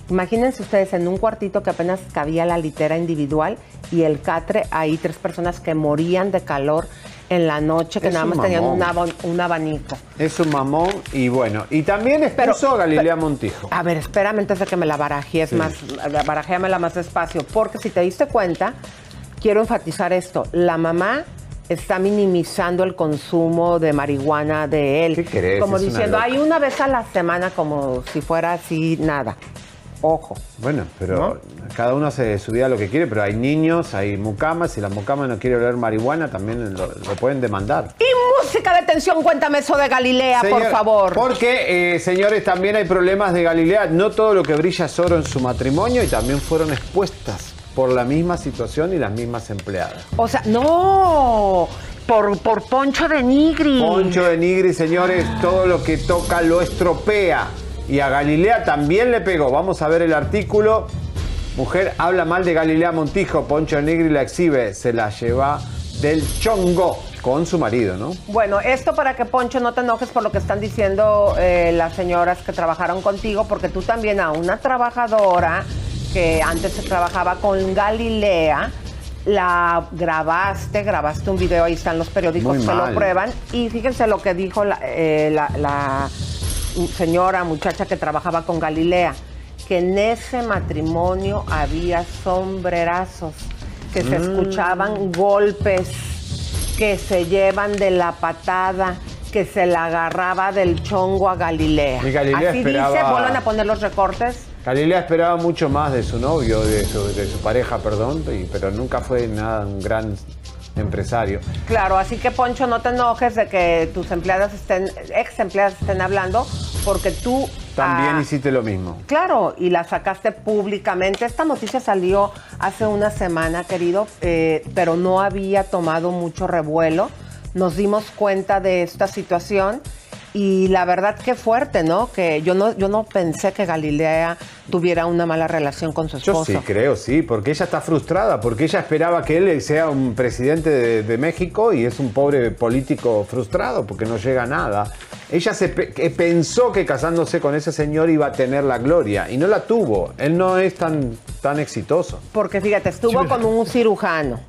Imagínense ustedes en un cuartito que apenas cabía la litera individual y el catre, ahí tres personas que morían de calor en la noche, que Es nada un más tenían un, mamón. abo- un abanico. Es un mamón y bueno. Y también expuso a Galilea Montijo. A ver, espérame antes de que me la barajees Sí. más, barajéamela más despacio, porque si te diste cuenta, quiero enfatizar esto, la mamá está minimizando el consumo de marihuana de él. ¿Qué crees? Como Es una diciendo, hay una vez a la semana como si fuera así, nada. Ojo. Bueno, pero cada uno hace su vida lo que quiere, pero hay niños, hay mucamas, si la mucama no quiere oler marihuana, también lo, lo pueden demandar. Y música de tensión, cuéntame eso de Galilea, por favor. Porque, eh, señores, también hay problemas de Galilea. No todo lo que brilla es oro en su matrimonio y también fueron expuestas por la misma situación y las mismas empleadas. O sea, no, por, por Poncho de Nigri. Poncho de Nigri, señores, todo lo que toca lo estropea. Y a Galilea también le pegó. Vamos a ver el artículo. Mujer habla mal de Galilea Montijo. Poncho de Nigri la exhibe. Se la lleva del chongo con su marido, ¿no? Bueno, esto para que Poncho no te enojes por lo que están diciendo eh, las señoras que trabajaron contigo, porque tú también a una trabajadora que antes se trabajaba con Galilea, la grabaste, grabaste un video, ahí están los periódicos Muy que lo mal. prueban, y fíjense lo que dijo la, eh, la- la señora, muchacha que trabajaba con Galilea, que en ese matrimonio había sombrerazos, que se Mm. escuchaban golpes, que se llevan de la patada, que se la agarraba del chongo a Galilea. Y Galilea Así dice, esperaba- vuelvan a poner los recortes. Galilea esperaba mucho más de su novio, de su, de su pareja, perdón, y- pero nunca fue nada un gran empresario. Claro, así que Poncho, no te enojes de que tus empleadas estén, ex empleadas estén hablando, porque tú También ah, hiciste lo mismo. Claro, y la sacaste públicamente. Esta noticia salió hace una semana, querido, eh, pero no había tomado mucho revuelo. Nos dimos cuenta de esta situación y la verdad que fuerte, ¿no? Que yo no, yo no pensé que Galilea tuviera una mala relación con su Yo esposo. sí creo, sí, porque ella está frustrada, porque ella esperaba que él sea un presidente de, de México y es un pobre político frustrado porque no llega a nada. Ella se pe- pensó que casándose con ese señor iba a tener la gloria y no la tuvo. Él no es tan, tan exitoso. Porque fíjate, estuvo con un cirujano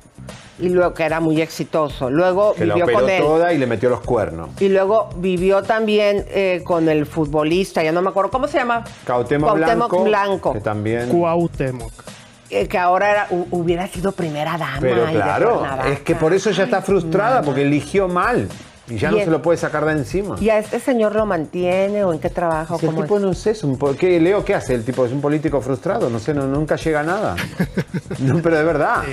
y luego que era muy exitoso. Luego Que la vivió operó con él. toda y le metió los cuernos. Y luego vivió también eh, con el futbolista, ya no me acuerdo, ¿cómo se llama? Cuauhtémoc Blanco, Blanco, que también... Cuauhtémoc. eh, que ahora era- hu- hubiera sido primera dama. Pero claro, es que por eso ella está frustrada, porque eligió mal y ya Y no se lo puede sacar de encima. ¿Y a este señor lo mantiene o en qué trabaja? o Si el tipo es? no sé, es un ¿qué, Leo, ¿qué hace? El tipo es un político frustrado, no sé, no- nunca llega a nada. *laughs* No, pero de verdad,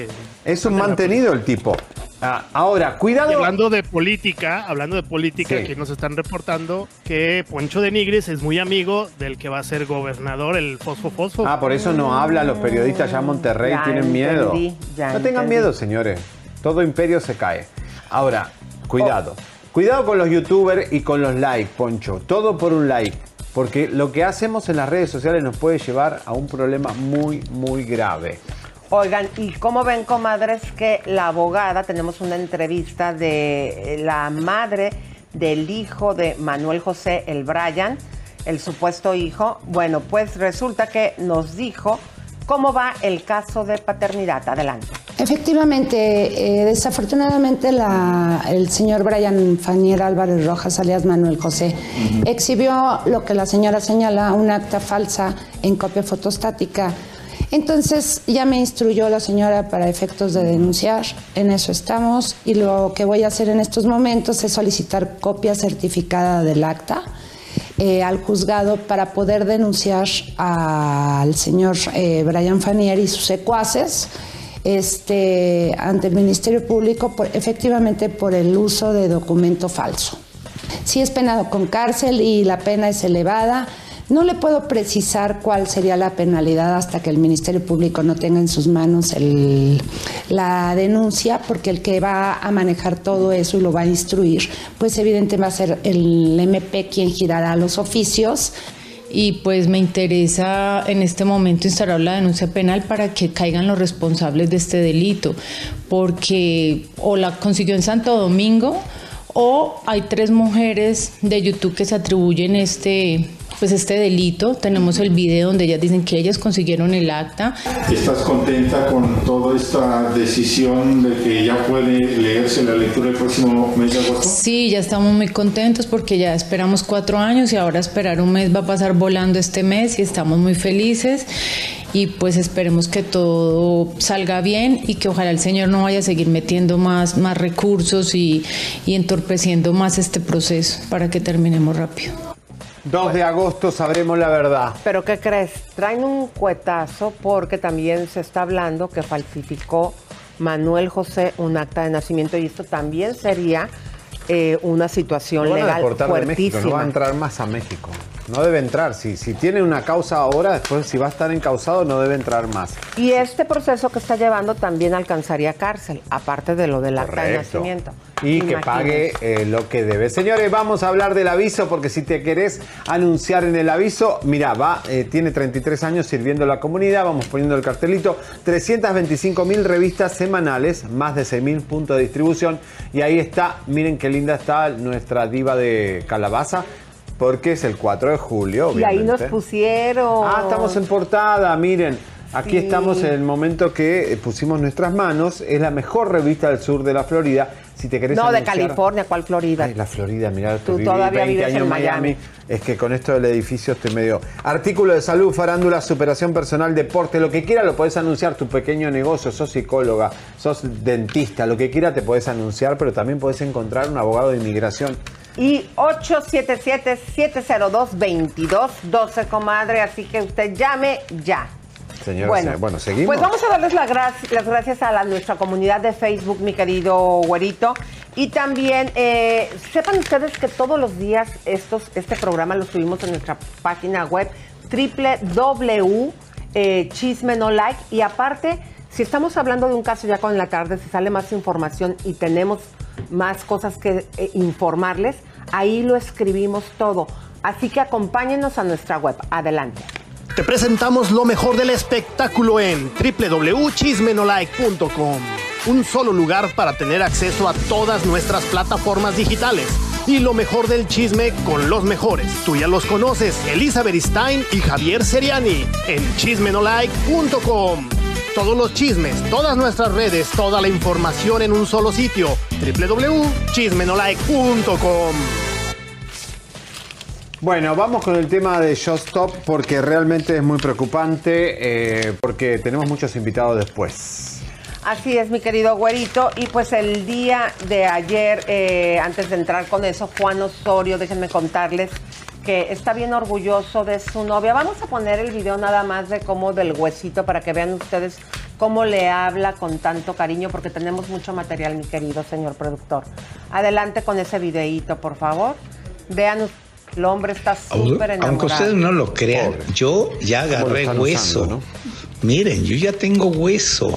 es un mantenido el tipo. Ah, ahora, Y cuidado. hablando de política, hablando de política, Sí. aquí nos están reportando que Poncho de Nigris es muy amigo del que va a ser gobernador, el Fosfo Fosfo. Ah, por eso no habla, los periodistas ya en Monterrey Ya tienen miedo. entendí, no tengan miedo, señores. Todo imperio se cae. Ahora, cuidado. Cuidado con los youtubers y con los likes, Poncho. Todo por un like. Porque lo que hacemos en las redes sociales nos puede llevar a un problema muy, muy grave. Oigan, ¿y cómo ven, comadres, que la abogada, tenemos una entrevista de eh, la madre del hijo de Manuel José, el Brian, el supuesto hijo? Bueno, pues resulta que nos dijo cómo va el caso de paternidad. Adelante. Efectivamente, eh, desafortunadamente la- el señor Brian Fanier Álvarez Rojas, alias Manuel José, exhibió lo que la señora señala, una acta falsa en copia fotostática. Entonces ya me instruyó la señora para efectos de denunciar, en eso estamos. Y lo que voy a hacer en estos momentos es solicitar copia certificada del acta eh, al juzgado para poder denunciar al señor eh, Brian Fanier y sus secuaces este, ante el Ministerio Público por, efectivamente por el uso de documento falso. Sí es penado con cárcel y la pena es elevada. No le puedo precisar cuál sería la penalidad hasta que el Ministerio Público no tenga en sus manos el, la denuncia, porque el que va a manejar todo eso y lo va a instruir, pues evidentemente va a ser el MP quien girará los oficios. Y pues me interesa en este momento instalar la denuncia penal para que caigan los responsables de este delito, porque o la consiguió en Santo Domingo o hay tres mujeres de YouTube que se atribuyen este pues este delito. Tenemos el video donde ellas dicen que ellas consiguieron el acta. ¿Estás contenta con toda esta decisión de que ya puede leerse la lectura el próximo mes de agosto? Sí, ya estamos muy contentos porque ya esperamos cuatro años y ahora esperar un mes va a pasar volando este mes y estamos muy felices y pues esperemos que todo salga bien y que ojalá el Señor no vaya a seguir metiendo más, más recursos y, y entorpeciendo más este proceso para que terminemos rápido. 2 de agosto sabremos la verdad. Pero ¿qué crees? Traen un cuetazo porque también se está hablando que falsificó Manuel José un acta de nacimiento y esto también sería eh, una situación a legal de México, fuertísima. no va a entrar más a México. No debe entrar. Si, si tiene una causa ahora, después si va a estar encausado, no debe entrar más. Y este proceso que está llevando también alcanzaría cárcel, aparte de lo del acta de nacimiento. Y que pague eh, lo que debe. Señores, vamos a hablar del aviso, porque si te querés anunciar en el aviso, mira, va, eh, tiene 33 años sirviendo a la comunidad, vamos poniendo el cartelito, 325 mil revistas semanales, más de 6 mil puntos de distribución, y ahí está, miren qué linda está nuestra diva de calabaza, porque es el 4 de julio, Y ahí nos pusieron. Ah, estamos en portada, miren. Aquí Sí. estamos en el momento que eh, pusimos nuestras manos. Es la mejor revista del sur de la Florida. Si te querés No, de California, ¿cuál Florida? Ay, la Florida, mirá, Tú viví todavía 20 vives años en Miami. Es que con esto del edificio estoy medio. Artículo de salud, farándula, superación personal, deporte, lo que quiera lo podés anunciar. Tu pequeño negocio, sos psicóloga, sos dentista, lo que quiera te podés anunciar, pero también podés encontrar un abogado de inmigración. Y 877-702-2212, comadre. Así que usted llame ya. Señora, Bueno, bueno, seguimos. Pues vamos a darles la gra- las gracias a la- nuestra comunidad de Facebook, mi querido güerito. Y también, eh, sepan ustedes que todos los días estos, este programa lo subimos en nuestra página web www eh, Chisme No Like. Y aparte, si estamos hablando de un caso ya con la tarde, si sale más información y tenemos más cosas que eh, informarles, ahí lo escribimos todo. Así que acompáñenos a nuestra web. Adelante. Te presentamos lo mejor del espectáculo en www.chismenolike.com. Un solo lugar para tener acceso a todas nuestras plataformas digitales. Y lo mejor del chisme con los mejores. Tú ya los conoces, Elizabeth Stein y Javier Seriani en chismenolike.com. Todos los chismes, todas nuestras redes, toda la información en un solo sitio. www.chismenolike.com. Bueno, vamos con el tema de Showstop porque realmente es muy preocupante eh, porque tenemos muchos invitados después. Así es, mi querido güerito. Y pues el día de ayer, eh, antes de entrar con eso, Juan Osorio, déjenme contarles que está bien orgulloso de su novia. Vamos a poner el video nada más de cómo del huesito para que vean ustedes cómo le habla con tanto cariño, porque tenemos mucho material, mi querido señor productor. Adelante con ese videíto, por favor. Vean, el hombre está súper enamorado. Aunque ustedes no lo crean, yo ya ¿Cómo lo agarré hueso. usando, Miren, yo ya tengo hueso.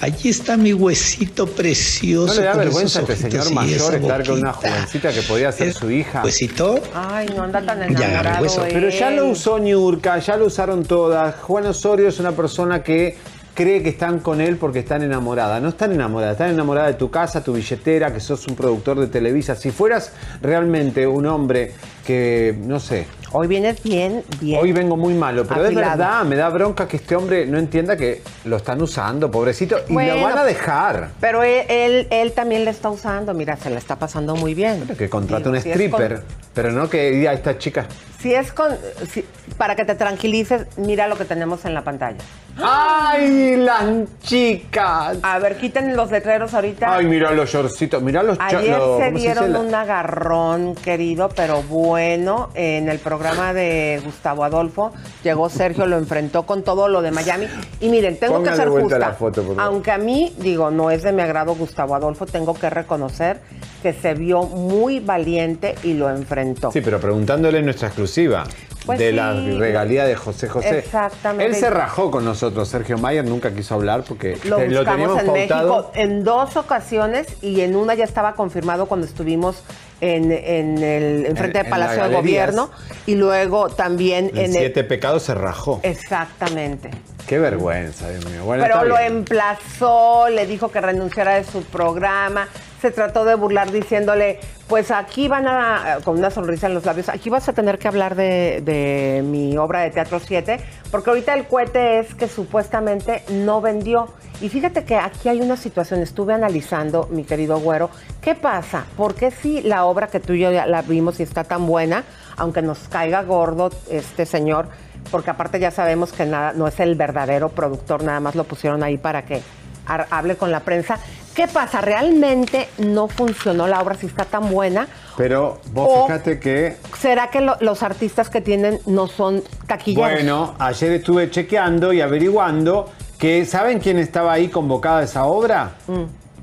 Allí está mi huesito precioso. ¿No le da vergüenza a este señor mayor estar con una jovencita que podía ser su hija? Huesito. Ay, no anda tan Ya enamorado. hueso. Pero ya lo usó Niurka, ya lo usaron todas. Juan Osorio es una persona que cree que están con él porque están enamorada. No están enamoradas, están enamoradas de tu casa, tu billetera, que sos un productor de Televisa. Si fueras realmente un hombre que, no sé, Hoy vienes bien, bien. Hoy vengo muy malo, pero es verdad, me da bronca que este hombre no entienda que lo están usando, pobrecito, y Bueno, lo van a dejar. Pero él, él, él también le está usando, mira, se la está pasando muy bien. Que contrate un si stripper, con- pero no que diga esta chica. Si es con, si- para que te tranquilices, mira lo que tenemos en la pantalla. ¡Ay, las chicas! A ver, quiten los letreros ahorita. Ay, mira los shortcitos, mira los Ayer los- se ¿cómo dieron un agarrón, querido, pero bueno, en el programa de Gustavo Adolfo llegó Sergio, lo enfrentó con todo lo de Miami. Y miren, tengo que ser justa. la foto, por. Aunque a mí, digo, no es de mi agrado Gustavo Adolfo, tengo que reconocer que se vio muy valiente y lo enfrentó. Sí, pero preguntándole nuestra exclusiva Pues de sí. la regalía de José José. Exactamente. Él se rajó con nosotros, Sergio Mayer nunca quiso hablar porque Lo te- lo teníamos en pautado. México en dos ocasiones y en una ya estaba confirmado cuando estuvimos en, en el en frente del en Palacio de. Gobierno y luego también En en el... Siete Pecados se rajó. Exactamente. Qué vergüenza, Dios mío. Bueno, Pero lo bien. emplazó, le dijo que renunciara de su programa, se trató de burlar diciéndole, pues aquí van a, con una sonrisa en los labios, aquí vas a tener que hablar de, mi obra de Teatro 7, porque ahorita el cohete es que supuestamente no vendió. Y fíjate que aquí hay una situación, estuve analizando, mi querido güero, ¿qué pasa? ¿Por qué si la obra que tú y yo la vimos y está tan buena, aunque nos caiga gordo este señor, porque aparte ya sabemos que nada, no es el verdadero productor, nada más lo pusieron ahí para que hable con la prensa. ¿Qué pasa? ¿Realmente no funcionó la obra si está tan buena? Pero vos O- fíjate que, ¿Será que lo- los artistas que tienen no son taquilleros? bueno, ayer estuve chequeando y averiguando que, ¿saben quién estaba ahí convocada a esa obra?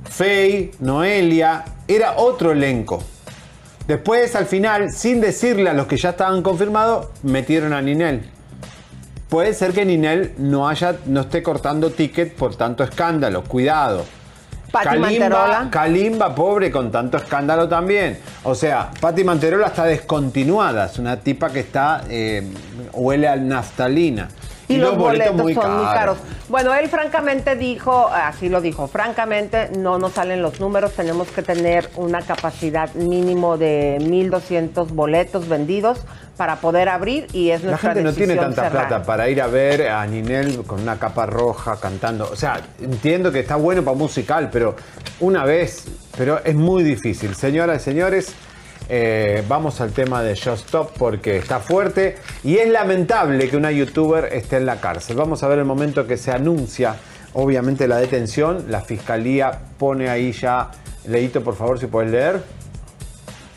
Fey, Noelia, era otro elenco. Después, al final, sin decirle a los que ya estaban confirmados, metieron a Ninel. Puede ser que Ninel no haya, no esté cortando ticket por tanto escándalo. Cuidado. Pati Manterola. Kalimba, pobre, con tanto escándalo también. O sea, Patti Manterola está descontinuada. Es una tipa que está. eh, huele a naftalina. Y, los, boletos, son muy caros. Bueno, él francamente dijo, así lo dijo, francamente no nos salen los números, tenemos que tener una capacidad mínimo de 1.200 boletos vendidos para poder abrir y es La nuestra gente no tiene tanta cerrar. plata para ir a ver a Ninel con una capa roja cantando. O sea, entiendo que está bueno para musical, pero una vez, pero es muy difícil. Señoras y señores, eh, vamos al tema de Just Stop porque está fuerte y es lamentable que una youtuber esté en la cárcel. Vamos a ver el momento que se anuncia, obviamente, la detención. La fiscalía pone ahí ya. Leito, por favor, si puedes leer.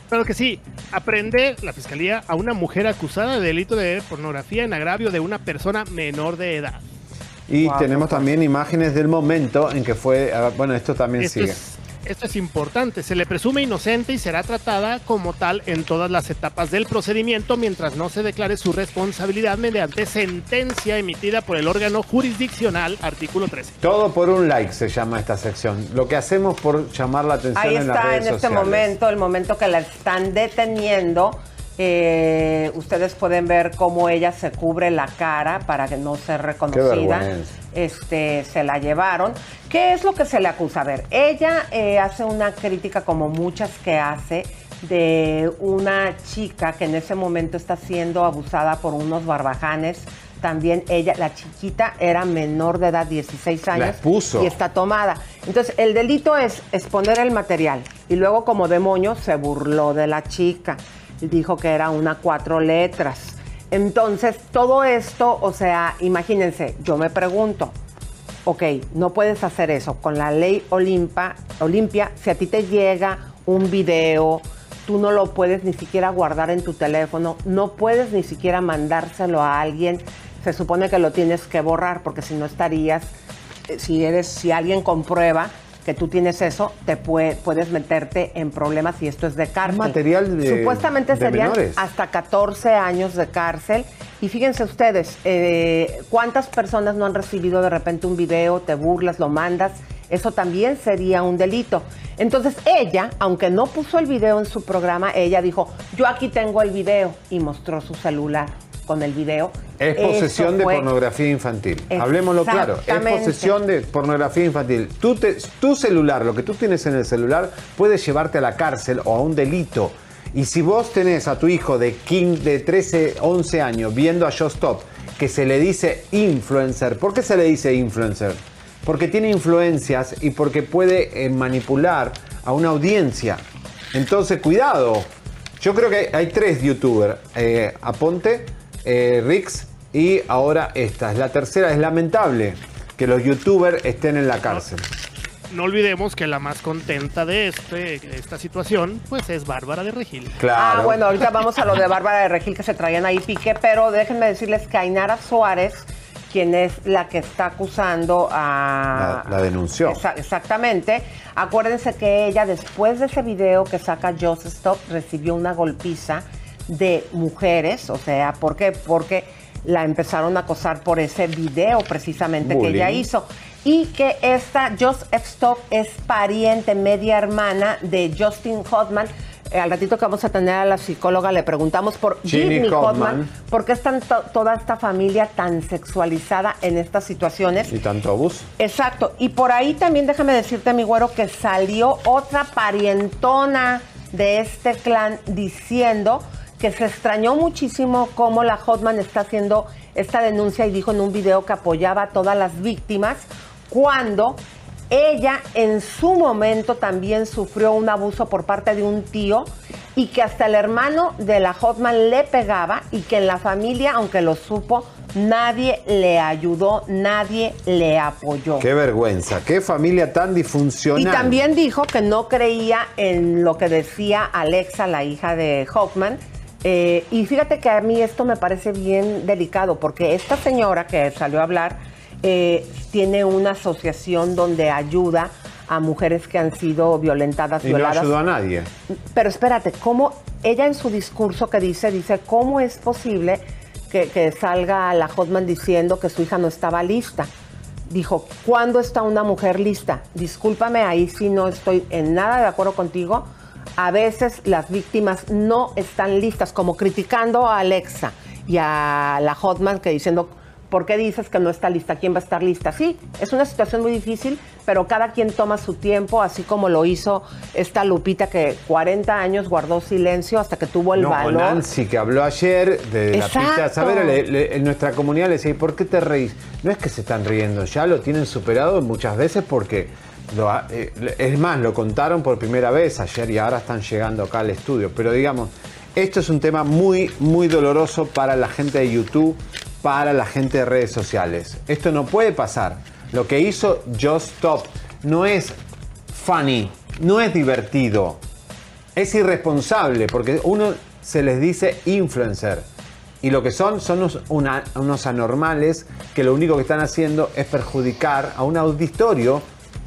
Claro que sí. Aprende la fiscalía a una mujer acusada de delito de pornografía en agravio de una persona menor de edad. Y tenemos también imágenes del momento en que fue. ah, Bueno, esto también Esto sigue. es, esto es importante. Se le presume inocente y será tratada como tal en todas las etapas del procedimiento mientras no se declare su responsabilidad mediante sentencia emitida por el órgano jurisdiccional, artículo 13. Todo por un like se llama esta sección. Lo que hacemos por llamar la atención Ahí en las está redes en este sociales. momento, el momento que la están deteniendo. Eh, ustedes pueden ver cómo ella se cubre la cara para que no ser reconocida. vergüenza. Este, se la llevaron. ¿Qué es lo que se le acusa? A ver, ella eh, hace una crítica como muchas que hace de una chica que en ese momento está siendo abusada por unos barbajanes. También ella, la chiquita, era menor de edad, 16 La años. expuso. Y está tomada. Entonces, el delito es exponer el material. Y luego, como demonio, se burló de la chica. Dijo que era una cuatro letras. Entonces, todo esto, o sea, imagínense, yo me pregunto, ok, no puedes hacer eso. Con la ley Olimpa, Olimpia, si a ti te llega un video, tú no lo puedes ni siquiera guardar en tu teléfono, no puedes ni siquiera mandárselo a alguien. Se supone que lo tienes que borrar porque si no estarías, eh, si eres, si alguien comprueba que tú tienes eso, te puede- puedes meterte en problemas y esto es de cárcel. material de- Supuestamente de serían menores. hasta 14 años de cárcel. Y fíjense ustedes, eh, ¿cuántas personas no han recibido de repente un video, te burlas, lo mandas? Eso también sería un delito. Entonces ella, aunque no puso el video en su programa, ella dijo, yo aquí tengo el video y mostró su celular con el video. Es posesión de fue- pornografía infantil. Hablemoslo claro. Es posesión de pornografía infantil. Tú te- tu celular, lo que tú tienes en el celular, puede llevarte a la cárcel o a un delito. Y si vos tenés a tu hijo de, 15, de 13, 11 años viendo a Just Stop, que se le dice influencer, ¿por qué se le dice influencer? Porque tiene influencias y porque puede eh, manipular a una audiencia. Entonces, cuidado. Yo creo que hay, hay tres youtubers. Eh, Aponte, eh, Rix y ahora esta. Es la tercera, es lamentable que los youtubers estén en la cárcel. No olvidemos que la más contenta de este, esta situación, pues es Bárbara de Regil. Ah, bueno, ahorita vamos a lo de Bárbara de Regil que se traían ahí pique, pero déjenme decirles que Ainara Suárez, quien es la que está acusando a... La, la denunció. Exa- exactamente. Acuérdense que ella, después de ese video que saca Just Stop, recibió una golpiza de mujeres. O sea, ¿por qué? Porque la empezaron a acosar por ese video precisamente que ella hizo. Y que esta Just Stop es pariente, media hermana de Justin Hotman. Eh, al ratito que vamos a tener a la psicóloga le preguntamos por Ginny Jimmy Hotman. Hotman. ¿Por qué está toda esta familia tan sexualizada en estas situaciones? Y tanto abuso. Exacto. Y por ahí también déjame decirte, mi güero, que salió otra parientona de este clan diciendo que se extrañó muchísimo cómo la Hotman está haciendo esta denuncia y dijo en un video que apoyaba a todas las víctimas cuando ella en su momento también sufrió un abuso por parte de un tío y que hasta el hermano de la Hotman le pegaba y que en la familia, aunque lo supo, nadie le ayudó, nadie le apoyó. Qué vergüenza, qué familia tan disfuncional. Y también dijo que no creía en lo que decía Alexa, la hija de Hoffman. Eh, y fíjate que a mí esto me parece bien delicado, porque esta señora que salió a hablar eh, tiene una asociación donde ayuda a mujeres que han sido violentadas, Y no violadas. ayudó a nadie. Pero espérate, ¿cómo ella en su discurso que dice, dice, ¿cómo es posible que, que salga la Hotman diciendo que su hija no estaba lista? Dijo, ¿cuándo está una mujer lista? Discúlpame, ahí sí no estoy en nada de acuerdo contigo. A veces las víctimas no están listas, como criticando a Alexa y a la Hotman que diciendo, ¿por qué dices que no está lista? ¿Quién va a estar lista? Sí, es una situación muy difícil, pero cada quien toma su tiempo, así como lo hizo esta Lupita que 40 años guardó silencio hasta que tuvo el no, valor. Nancy que habló ayer de la Exacto. pista. Saber, le- le- en nuestra comunidad le decía, "¿Y ¿por qué te reís? No es que se están riendo, ya lo tienen superado muchas veces porque, eh, es más, lo contaron por primera vez ayer y ahora están llegando acá al estudio. Pero digamos, esto es un tema muy, muy doloroso para la gente de YouTube, para la gente de redes sociales. Esto no puede pasar. Lo que hizo Just Stop no es funny, no es divertido es irresponsable porque uno se les dice influencer y lo que son son unos anormales que lo único que están haciendo es perjudicar a un auditorio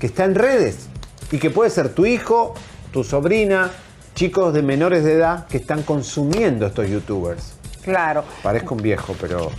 que está en redes y que puede ser tu hijo, tu sobrina, chicos de menores de edad que están consumiendo estos youtubers. Claro. Parezco un viejo, pero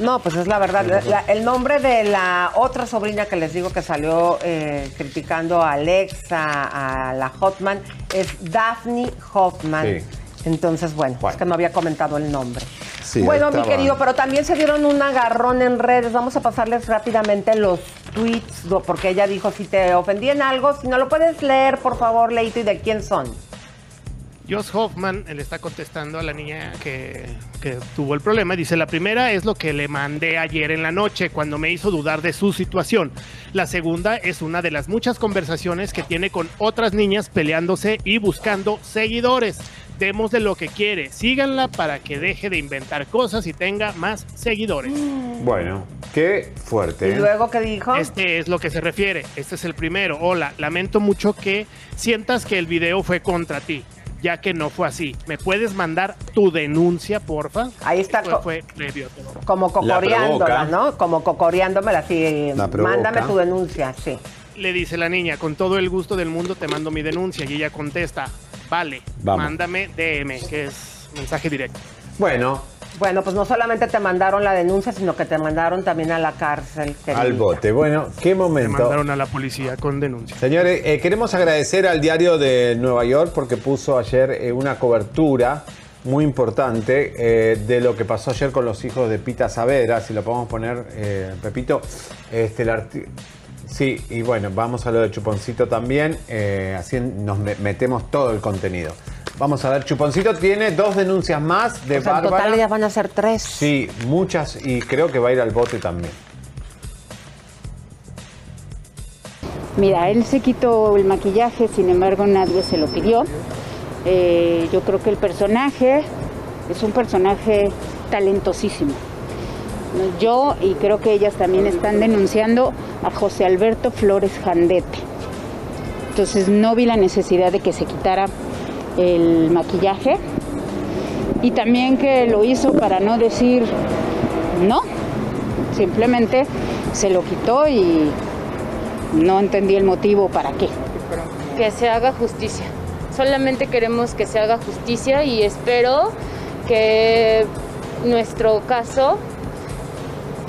No, pues es la verdad. La- la- el nombre de la otra sobrina que les digo que salió eh, criticando a Alexa, a la Hotman, es Daphne Hoffman. Sí. Entonces, bueno, es que no había comentado el nombre. Sí, bueno, mi querido, pero también se dieron un agarrón en redes. Vamos a pasarles rápidamente los tweets, porque ella dijo, si te ofendí en algo, si no lo puedes leer, por favor, Leito, y de quién son. Josh Hoffman le está contestando a la niña que, que tuvo el problema. Dice, la primera es lo que le mandé ayer en la noche cuando me hizo dudar de su situación. La segunda es una de las muchas conversaciones que tiene con otras niñas peleándose y buscando seguidores. Démosle lo que quiere, síganla para que deje de inventar cosas y tenga más seguidores. bueno, qué fuerte. ¿eh? qué dijo? Este es lo que se refiere. Este es el primero. Hola, lamento mucho que sientas que el video fue contra ti, ya que no fue así. ¿Me puedes mandar tu denuncia, porfa? Ahí está. Fue, fue previo. Como cocoreándola. ¿no? Como cocoreándomela así. La. Mándame tu denuncia, sí. Le dice la niña, con todo el gusto del mundo te mando mi denuncia. Y ella contesta, vale, Vamos. mándame DM, que es mensaje directo. Bueno, Bueno, pues no solamente te mandaron la denuncia, sino que te mandaron también a la cárcel. al bote. Bueno, qué Me momento. mandaron a la policía con denuncia. Señores, eh, queremos agradecer al diario de Nueva York porque puso ayer eh, una cobertura muy importante eh, de lo que pasó ayer con los hijos de Pita Savera, si lo podemos poner, eh, Pepito. Este, el arti- sí, y bueno, vamos a lo de Chuponcito también, eh, así nos me- metemos todo el contenido. Vamos a ver, Chuponcito tiene dos denuncias más de O sea, en total ya van a ser tres. Sí, muchas, y creo que va a ir al bote también. Mira, él se quitó el maquillaje, sin embargo nadie se lo pidió. Eh, yo creo que el personaje es un personaje talentosísimo. Yo y creo que ellas también están denunciando a José Alberto Flores Jandete. Entonces no vi la necesidad de que se quitara el maquillaje y también que lo hizo para no decir no, simplemente se lo quitó y no entendí el motivo para qué. Que se haga justicia. Solamente queremos que se haga justicia y espero que nuestro caso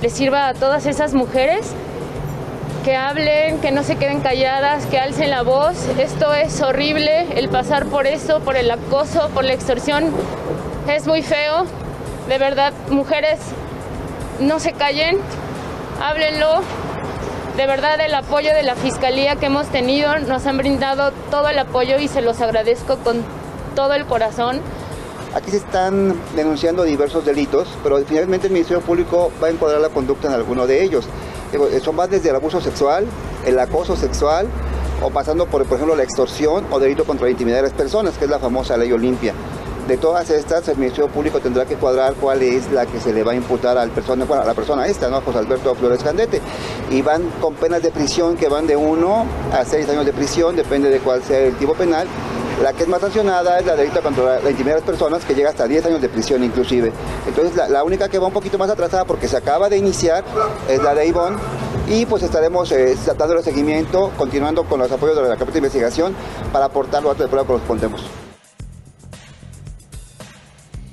le sirva a todas esas mujeres que hablen, que no se queden calladas, que alcen la voz. Esto es horrible, el pasar por eso, por el acoso, por la extorsión, es muy feo. De verdad, mujeres, no se callen, háblenlo. De verdad, el apoyo de la Fiscalía que hemos tenido, nos han brindado todo el apoyo y se los agradezco con todo el corazón. Aquí se están denunciando diversos delitos, pero finalmente el Ministerio Público va a encuadrar la conducta en alguno de ellos. Son más desde el abuso sexual, el acoso sexual, o pasando por, por ejemplo, la extorsión o delito contra la intimidad de las personas, que es la famosa ley Olimpia. De todas estas, el Ministerio Público tendrá que cuadrar cuál es la que se le va a imputar al persona, a la persona esta, ¿no? José Alberto Flores Candete. Y van con penas de prisión que van de 1 a 6 años de prisión, depende de cuál sea el tipo penal. La que es más sancionada es la delito contra la intimidad de las personas, que llega hasta 10 años de prisión inclusive. Entonces, la, única que va un poquito más atrasada, porque se acaba de iniciar, es la de Ivonne. Y pues estaremos eh, tratando el seguimiento, continuando con los apoyos de la carpeta de investigación para aportar los datos de prueba que correspondemos.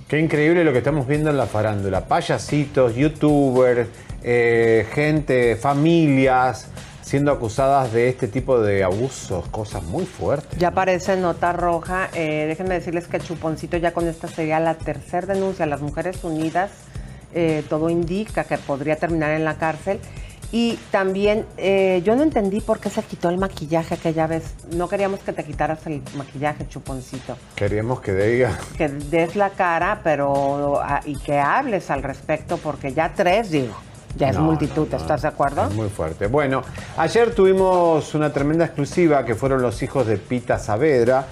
Qué increíble lo que estamos viendo en la farándula. Payasitos, youtubers, eh, gente, familias siendo acusadas de este tipo de abusos, cosas muy fuertes. Ya aparece nota roja. Eh, déjenme decirles que Chuponcito ya con esta sería la tercera denuncia. Las Mujeres Unidas, eh, todo indica que podría terminar en la cárcel. Y también eh, yo no entendí por qué se quitó el maquillaje aquella vez. No queríamos que te quitaras el maquillaje, chuponcito. Queríamos que diga. *laughs* Que des la cara, pero ah, y que hables al respecto, porque ya tres, digo. Ya es multitud, ¿estás de acuerdo? muy fuerte. Bueno, ayer tuvimos una tremenda exclusiva que fueron los hijos de Pita Saavedra.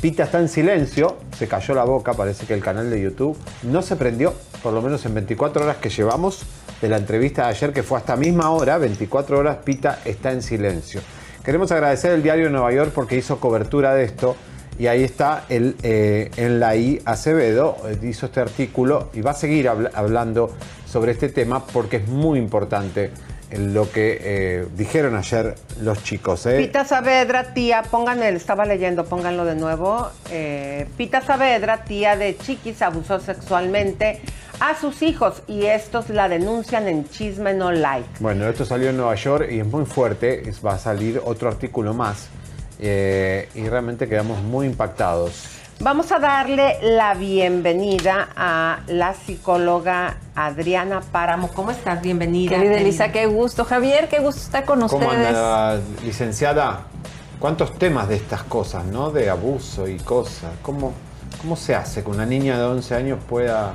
Pita está en silencio, se cayó la boca, parece que el canal de YouTube no se prendió, por lo menos en 24 horas que llevamos de la entrevista de ayer, que fue hasta misma hora, 24 horas, Pita está en silencio. Queremos agradecer al diario de Nueva York porque hizo cobertura de esto. Y ahí está el, eh, en la I Acevedo, eh, hizo este artículo y va a seguir hablando sobre este tema porque es muy importante lo que eh, dijeron ayer los chicos. Pita Saavedra, tía, pónganlo, estaba leyendo, pónganlo de nuevo. Pita Saavedra, tía de Chiquis, abusó sexualmente a sus hijos y estos la denuncian en Chisme No Like. Bueno, esto salió en Nueva York y es muy fuerte, va a salir otro artículo más eh, y realmente quedamos muy impactados. Vamos a darle la bienvenida a la psicóloga Adriana Páramo. ¿Cómo estás? Bienvenida. Querida Elisa, qué gusto. Javier, qué gusto estar con ustedes. ¿Cómo anda, licenciada? ¿Cuántos temas de estas cosas, no? De abuso y cosas. ¿Cómo, cómo se hace que una niña de 11 años pueda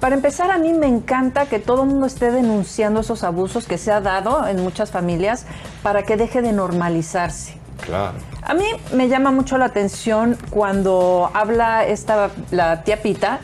Para empezar, a mí me encanta que todo el mundo esté denunciando esos abusos que se ha dado en muchas familias para que deje de normalizarse. Claro. A mí me llama mucho la atención cuando habla esta la tía Pita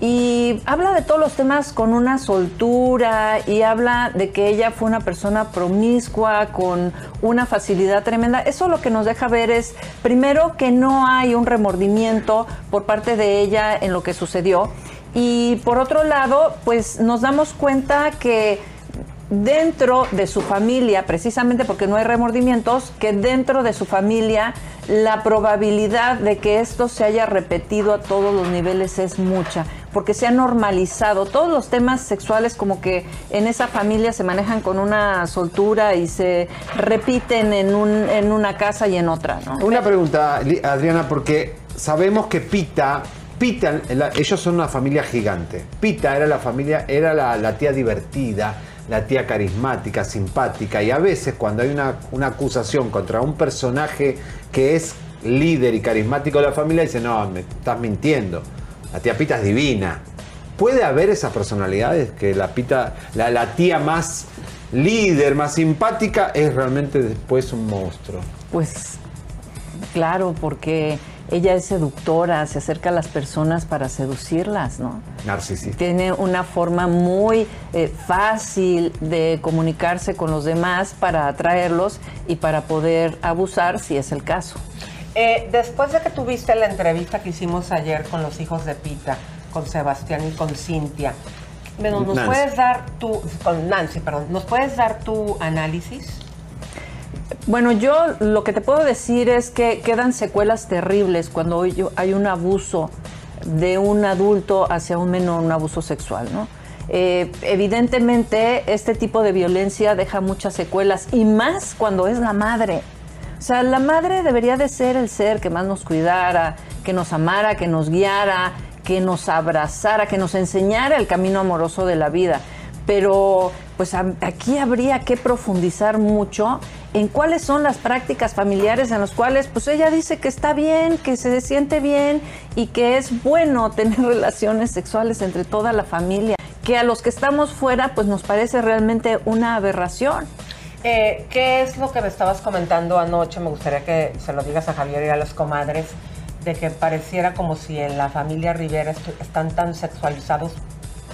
y habla de todos los temas con una soltura y habla de que ella fue una persona promiscua con una facilidad tremenda. Eso lo que nos deja ver es, primero, que no hay un remordimiento por parte de ella en lo que sucedió Y por otro lado, pues nos damos cuenta que dentro de su familia, precisamente porque no hay remordimientos, que dentro de su familia la probabilidad de que esto se haya repetido a todos los niveles es mucha, porque se ha normalizado. Todos los temas sexuales como que en esa familia se manejan con una soltura y se repiten en, un, en una casa y en otra. ¿no? Una pregunta, Adriana, porque sabemos que Pita, Pita, ellos son una familia gigante. Pita era la familia, era la, la tía divertida, la tía carismática, simpática, y a veces cuando hay una, una acusación contra un personaje que es líder y carismático de la familia, dice, no, me estás mintiendo. La tía Pita es divina. ¿Puede haber esas personalidades que la Pita, la, la tía más líder, más simpática, es realmente después un monstruo? Pues claro, porque ella es seductora, se acerca a las personas para seducirlas, ¿no? Narcisista. Tiene una forma muy eh, fácil de comunicarse con los demás para atraerlos y para poder abusar si es el caso. Eh, después de que tuviste la entrevista que hicimos ayer con los hijos de Pita, con Sebastián y con Cintia, ¿nos Nancy. puedes dar tu, con Nancy, perdón, ¿nos puedes dar tu análisis? Bueno, yo lo que te puedo decir es que quedan secuelas terribles cuando hay un abuso de un adulto hacia un menor, un abuso sexual, ¿no? Eh, evidentemente, este tipo de violencia deja muchas secuelas y más cuando es la madre. O sea, la madre debería de ser el ser que más nos cuidara, que nos amara, que nos guiara, que nos abrazara, que nos enseñara el camino amoroso de la vida. Pero pues aquí habría que profundizar mucho en cuáles son las prácticas familiares en las cuales pues ella dice que está bien, que se siente bien y que es bueno *laughs* tener relaciones sexuales entre toda la familia, que a los que estamos fuera pues nos parece realmente una aberración. Eh, ¿Qué es lo que me estabas comentando anoche? Me gustaría que se lo digas a Javier y a los comadres, de que pareciera como si en la familia Rivera estu- están tan sexualizados.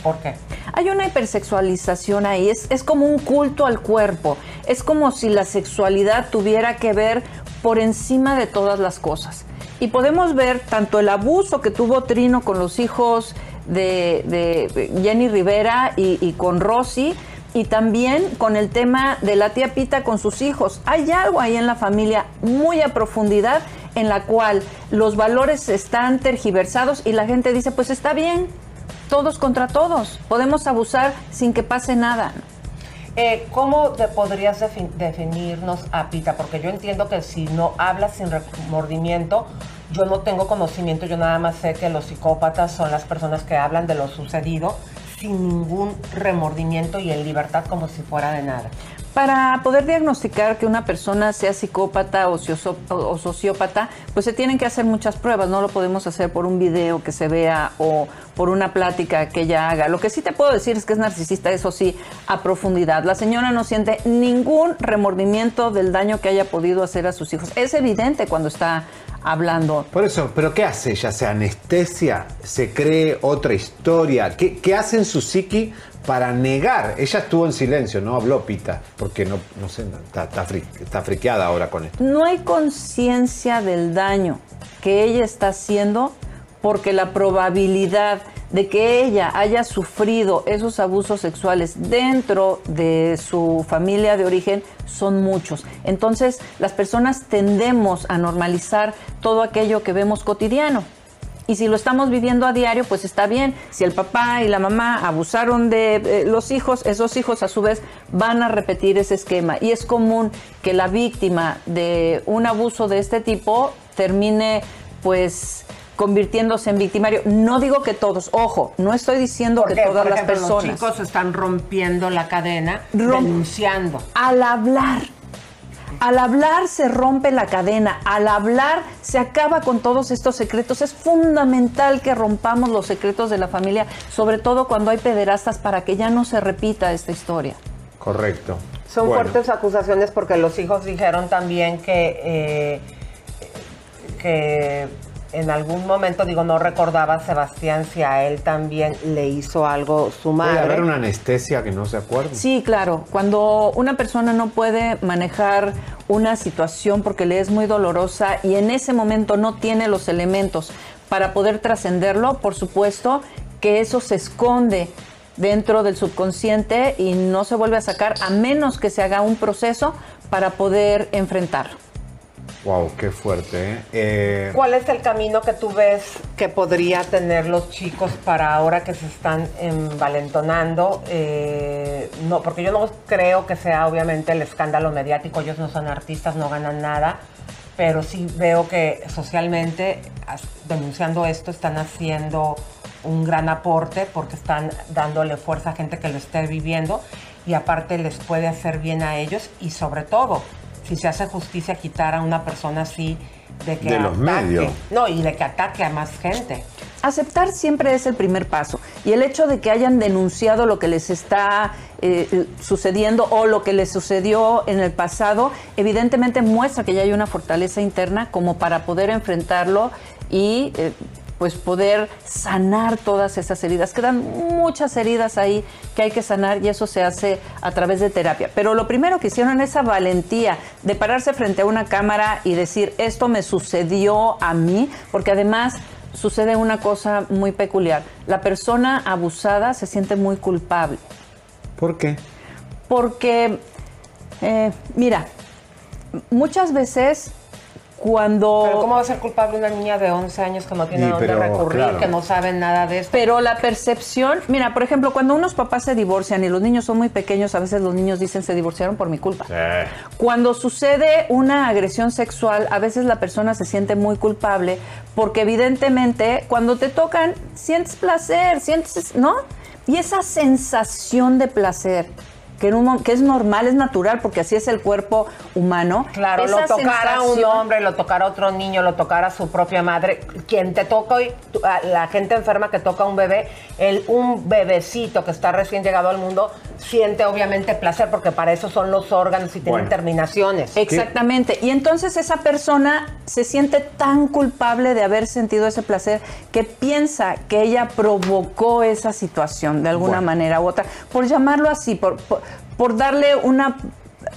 ¿Por qué? Hay una hipersexualización ahí, es, es como un culto al cuerpo, es como si la sexualidad tuviera que ver por encima de todas las cosas. Y podemos ver tanto el abuso que tuvo Trino con los hijos de, Jenny Rivera y, y con Rosy, y también con el tema de la tía Pita con sus hijos. Hay algo ahí en la familia muy a profundidad en la cual los valores están tergiversados y la gente dice, pues está bien, todos contra todos, podemos abusar sin que pase nada. Eh, ¿Cómo te podrías defi- definirnos a Pita? Porque yo entiendo que si no hablas sin remordimiento, yo no tengo conocimiento, yo nada más sé que los psicópatas son las personas que hablan de lo sucedido sin ningún remordimiento y en libertad como si fuera de nada. Para poder diagnosticar que una persona sea psicópata o, sociópata, pues se tienen que hacer muchas pruebas. No lo podemos hacer por un video que se vea o por una plática que ella haga. Lo que sí te puedo decir es que es narcisista, eso sí, a profundidad. La señora no siente ningún remordimiento del daño que haya podido hacer a sus hijos. Es evidente cuando está hablando. Por eso, ¿pero qué hace ella? ¿Se anestesia? ¿Se cree otra historia? ¿Qué, qué hace en su psiqui para negar? Ella estuvo en silencio, no habló Pita, porque no, no sé, está, está, fri- está friqueada ahora con esto. No hay conciencia del daño que ella está haciendo porque la probabilidad de que ella haya sufrido esos abusos sexuales dentro de su familia de origen son muchos. Entonces, las personas tendemos a normalizar todo aquello que vemos cotidiano. Y si lo estamos viviendo a diario, pues está bien. Si el papá y la mamá abusaron de eh, los hijos, esos hijos a su vez van a repetir ese esquema. Y es común que la víctima de un abuso de este tipo termine pues convirtiéndose en victimario. No digo que todos, ojo, no estoy diciendo Porque, que todas por las personas. los chicos están rompiendo la cadena, Rom- denunciando. Al hablar. Al hablar se rompe la cadena, al hablar se acaba con todos estos secretos. Es fundamental que rompamos los secretos de la familia, sobre todo cuando hay pederastas, para que ya no se repita esta historia. Correcto. Son Bueno. fuertes acusaciones porque los hijos dijeron también que, eh, que en algún momento, digo, no recordaba Sebastián si a él también le hizo algo su Puede madre. haber una anestesia que no se acuerde. Sí, claro. Cuando una persona no puede manejar una situación porque le es muy dolorosa y en ese momento no tiene los elementos para poder trascenderlo, por supuesto que eso se esconde dentro del subconsciente y no se vuelve a sacar a menos que se haga un proceso para poder enfrentarlo. Wow, qué fuerte. ¿eh? Eh, ¿Cuál es el camino que tú ves que podría tener los chicos para ahora que se están envalentonando? Eh, no, porque yo no creo que sea obviamente el escándalo mediático. Ellos no son artistas, no ganan nada, pero sí veo que socialmente denunciando esto están haciendo un gran aporte porque están dándole fuerza a gente que lo esté viviendo y aparte les puede hacer bien a ellos y sobre todo si se hace justicia quitar a una persona así de que De los medios. no y de que ataque a más gente Aceptar siempre es el primer paso. Y el hecho de que hayan denunciado lo que les está eh, sucediendo o lo que les sucedió en el pasado, evidentemente muestra que ya hay una fortaleza interna como para poder enfrentarlo y eh, pues poder sanar todas esas heridas. Quedan muchas heridas ahí que hay que sanar y eso se hace a través de terapia. Pero lo primero que hicieron esa valentía de pararse frente a una cámara y decir esto me sucedió a mí, porque además sucede una cosa muy peculiar. La persona abusada se siente muy culpable. ¿Por qué? Porque, eh, mira, muchas veces cuando... pero cómo va a ser culpable una niña de 11 años que no tiene Sí, dónde pero, recurrir claro. que no sabe nada de esto Pero la percepción, mira, por ejemplo, cuando unos papás se divorcian y los niños son muy pequeños, a veces los niños dicen se divorciaron por mi culpa. Cuando sucede una agresión sexual, a veces la persona se siente muy culpable porque evidentemente cuando te tocan sientes placer, sientes, ¿no? Y esa sensación de placer que, en un mo- que es normal, es natural, porque así es el cuerpo humano. Claro, esa lo tocara un sensación- hombre, lo tocara otro niño, lo tocara su propia madre. Quien te toca hoy, la gente enferma que toca a un bebé, el, un bebecito que está recién llegado al mundo, siente obviamente placer porque para eso son los órganos y tienen Bueno. terminaciones. Exactamente. Y entonces esa persona se siente tan culpable de haber sentido ese placer que piensa que ella provocó esa situación de alguna Bueno. manera u otra, por llamarlo así, por, por, por darle una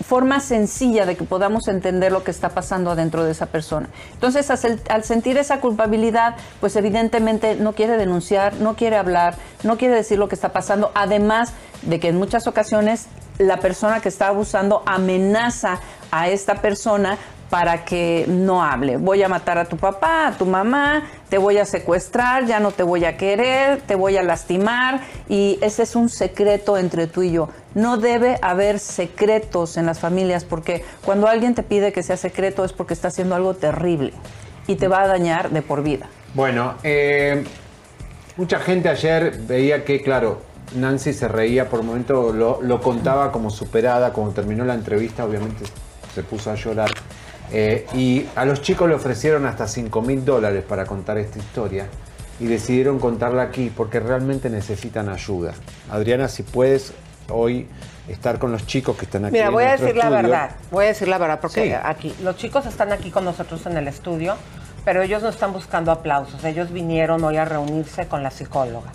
forma sencilla de que podamos entender lo que está pasando adentro de esa persona. Entonces, al, sen- al sentir esa culpabilidad, pues evidentemente no quiere denunciar, no quiere hablar, no quiere decir lo que está pasando, además de que en muchas ocasiones la persona que está abusando amenaza a esta persona para que no hable. Voy a matar a tu papá, a tu mamá, te voy a secuestrar, ya no te voy a querer, te voy a lastimar y ese es un secreto entre tú y yo. No debe haber secretos en las familias porque cuando alguien te pide que sea secreto es porque está haciendo algo terrible y te va a dañar de por vida. Bueno, eh, mucha gente ayer veía que, claro, Nancy se reía por un momento, lo, lo contaba como superada, cuando terminó la entrevista, obviamente se puso a llorar. Eh, y a los chicos le ofrecieron hasta 5 mil dólares para contar esta historia y decidieron contarla aquí porque realmente necesitan ayuda. Adriana, si puedes hoy estar con los chicos que están aquí. Mira, en voy a decir la estudio. verdad, voy a decir la verdad, porque Sí. aquí, los chicos están aquí con nosotros en el estudio, pero ellos no están buscando aplausos, ellos vinieron hoy a reunirse con la psicóloga.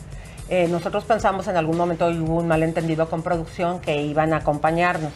Eh, nosotros pensamos en algún momento, hoy hubo un malentendido con producción, que iban a acompañarnos,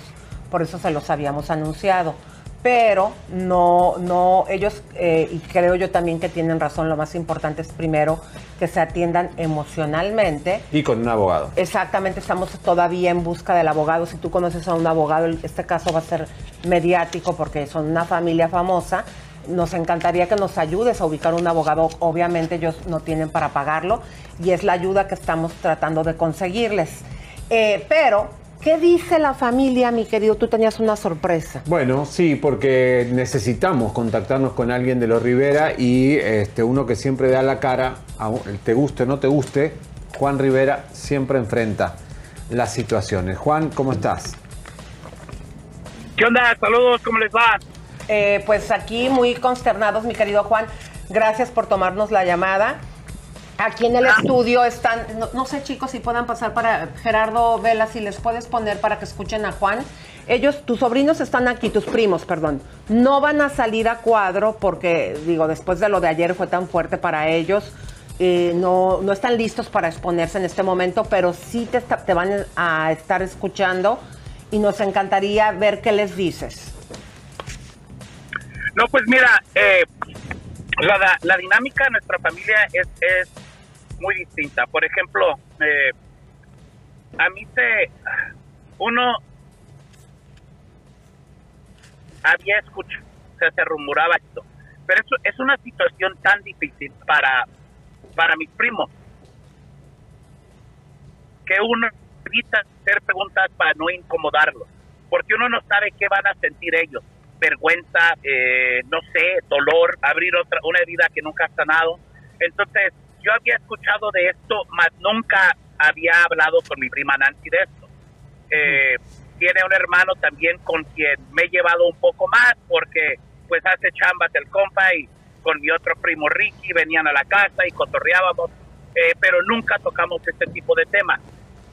por eso se los habíamos anunciado. Pero no, no, ellos, eh, y creo yo también que tienen razón, lo más importante es primero que se atiendan emocionalmente Y con un abogado. Exactamente, estamos todavía en busca del abogado. Si tú conoces a un abogado, este caso va a ser mediático porque son una familia famosa. Nos encantaría que nos ayudes a ubicar un abogado. Obviamente ellos no tienen para pagarlo y es la ayuda que estamos tratando de conseguirles. Eh, pero, ¿qué dice la familia, mi querido? Tú tenías una sorpresa. Bueno, sí, porque necesitamos contactarnos con alguien de los Rivera y este, uno que siempre da la cara, te guste o no te guste, Juan Rivera siempre enfrenta las situaciones. Juan, ¿cómo estás? ¿Qué onda? Saludos, ¿cómo les va? pues aquí muy consternados, mi querido Juan. Gracias por tomarnos la llamada. Aquí en el estudio están, no, sé chicos si puedan pasar para Gerardo Vela, si les puedes poner para que escuchen a Juan. Ellos, tus sobrinos están aquí, tus primos, perdón. No van a salir a cuadro porque, digo, después de lo de ayer fue tan fuerte para ellos. eh, no, no están listos para exponerse en este momento, pero sí te, te van a estar escuchando y nos encantaría ver qué les dices. No, pues mira, eh, la, la- dinámica de nuestra familia es muy distinta. Por ejemplo, eh, a mí se... Uno había escuchado, o sea, se rumoraba esto. Pero eso es una situación tan difícil para, para mis primos que uno evita hacer preguntas para no incomodarlos, porque uno no sabe qué van a sentir ellos. Vergüenza, eh, no sé, dolor, abrir otra, una herida que nunca ha sanado. Entonces, yo había escuchado de esto, mas nunca había hablado con mi prima Nancy de esto. Eh, tiene un hermano también con quien me he llevado un poco más porque pues hace chambas el compa y con mi otro primo Ricky venían a la casa y cotorreábamos, eh, pero nunca tocamos este tipo de temas.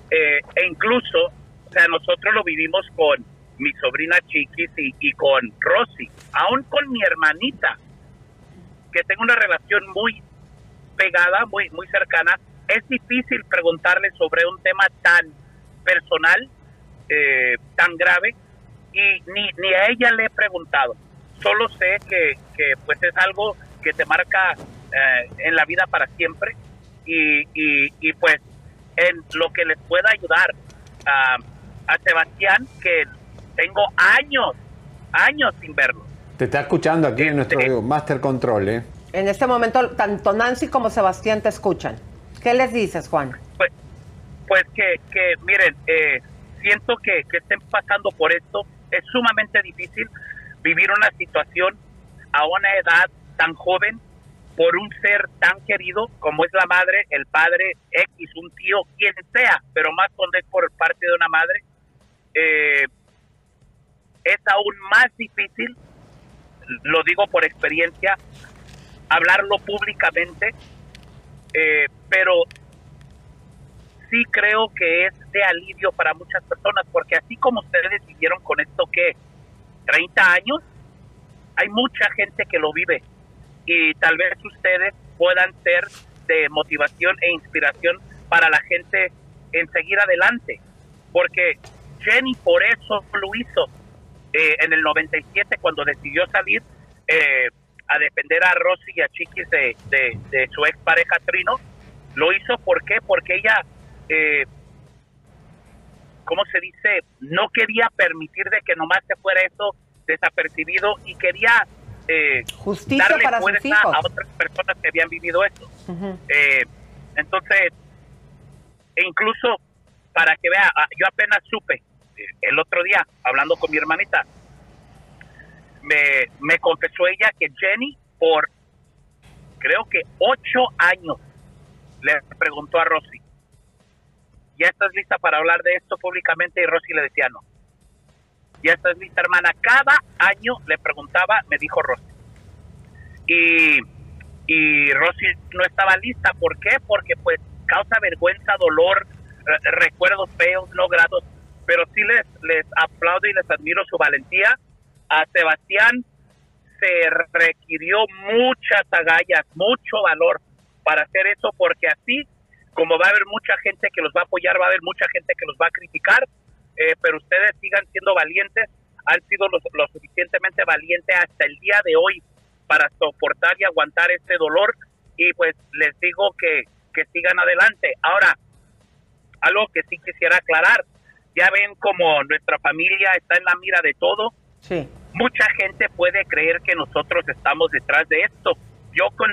Eh, e incluso, o sea, nosotros lo vivimos con mi sobrina Chiquis y, y con Rosy, aún con mi hermanita, que tengo una relación muy pegada, muy, muy cercana, es difícil preguntarle sobre un tema tan personal eh, tan grave y ni, ni a ella le he preguntado. Solo sé que, que pues es algo que te marca eh, en la vida para siempre y, y, y, pues en lo que les pueda ayudar a, a Sebastián, que tengo años, años sin verlo. Te está escuchando aquí en nuestro Master Control, ¿eh? En este momento, tanto Nancy como Sebastián te escuchan. ¿Qué les dices, Juan? Pues, pues que, que miren, eh, siento que, que estén pasando por esto. Es sumamente difícil vivir una situación a una edad tan joven por un ser tan querido como es la madre, el padre, X, un tío, quien sea, pero más cuando es por parte de una madre, eh, es aún más difícil, lo digo por experiencia, hablarlo públicamente, eh, pero sí creo que es de alivio para muchas personas, porque así como ustedes vivieron con esto que 30 años, hay mucha gente que lo vive y tal vez ustedes puedan ser de motivación e inspiración para la gente en seguir adelante, porque Jenny por eso lo hizo eh, en el 97 cuando decidió salir eh, a defender a Rosy y a Chiquis de, de, de su ex pareja Trino, lo hizo ¿por qué? porque ella eh, ¿cómo se dice? No quería permitir de que nomás se fuera eso desapercibido y quería eh, Justicia darle para sus fuerza hijos. a otras personas que habían vivido eso. Eh, entonces, e incluso para que vea, ah, yo apenas supe eh, el otro día, hablando con mi hermanita, me, me confesó ella que Jenny, por creo que ocho años, le preguntó a Rosy, ¿ya estás lista para hablar de esto públicamente? Y Rosy le decía no. ¿Ya estás lista, hermana? Cada año le preguntaba, me dijo Rosy. Y, y Rosy no estaba lista. ¿Por qué? Porque pues causa vergüenza, dolor, re- recuerdos feos, no gratos. Pero sí les, les aplaudo y les admiro su valentía. A Sebastián se requirió muchas agallas, mucho valor para hacer eso, porque así como va a haber mucha gente que los va a apoyar, va a haber mucha gente que los va a criticar, eh, pero ustedes sigan siendo valientes, han sido lo, suficientemente valientes hasta el día de hoy para soportar y aguantar este dolor y pues les digo que, que sigan adelante. Ahora, algo que sí quisiera aclarar, ya ven como nuestra familia está en la mira de todo, Sí. Mucha gente puede creer que nosotros estamos detrás de esto. Yo con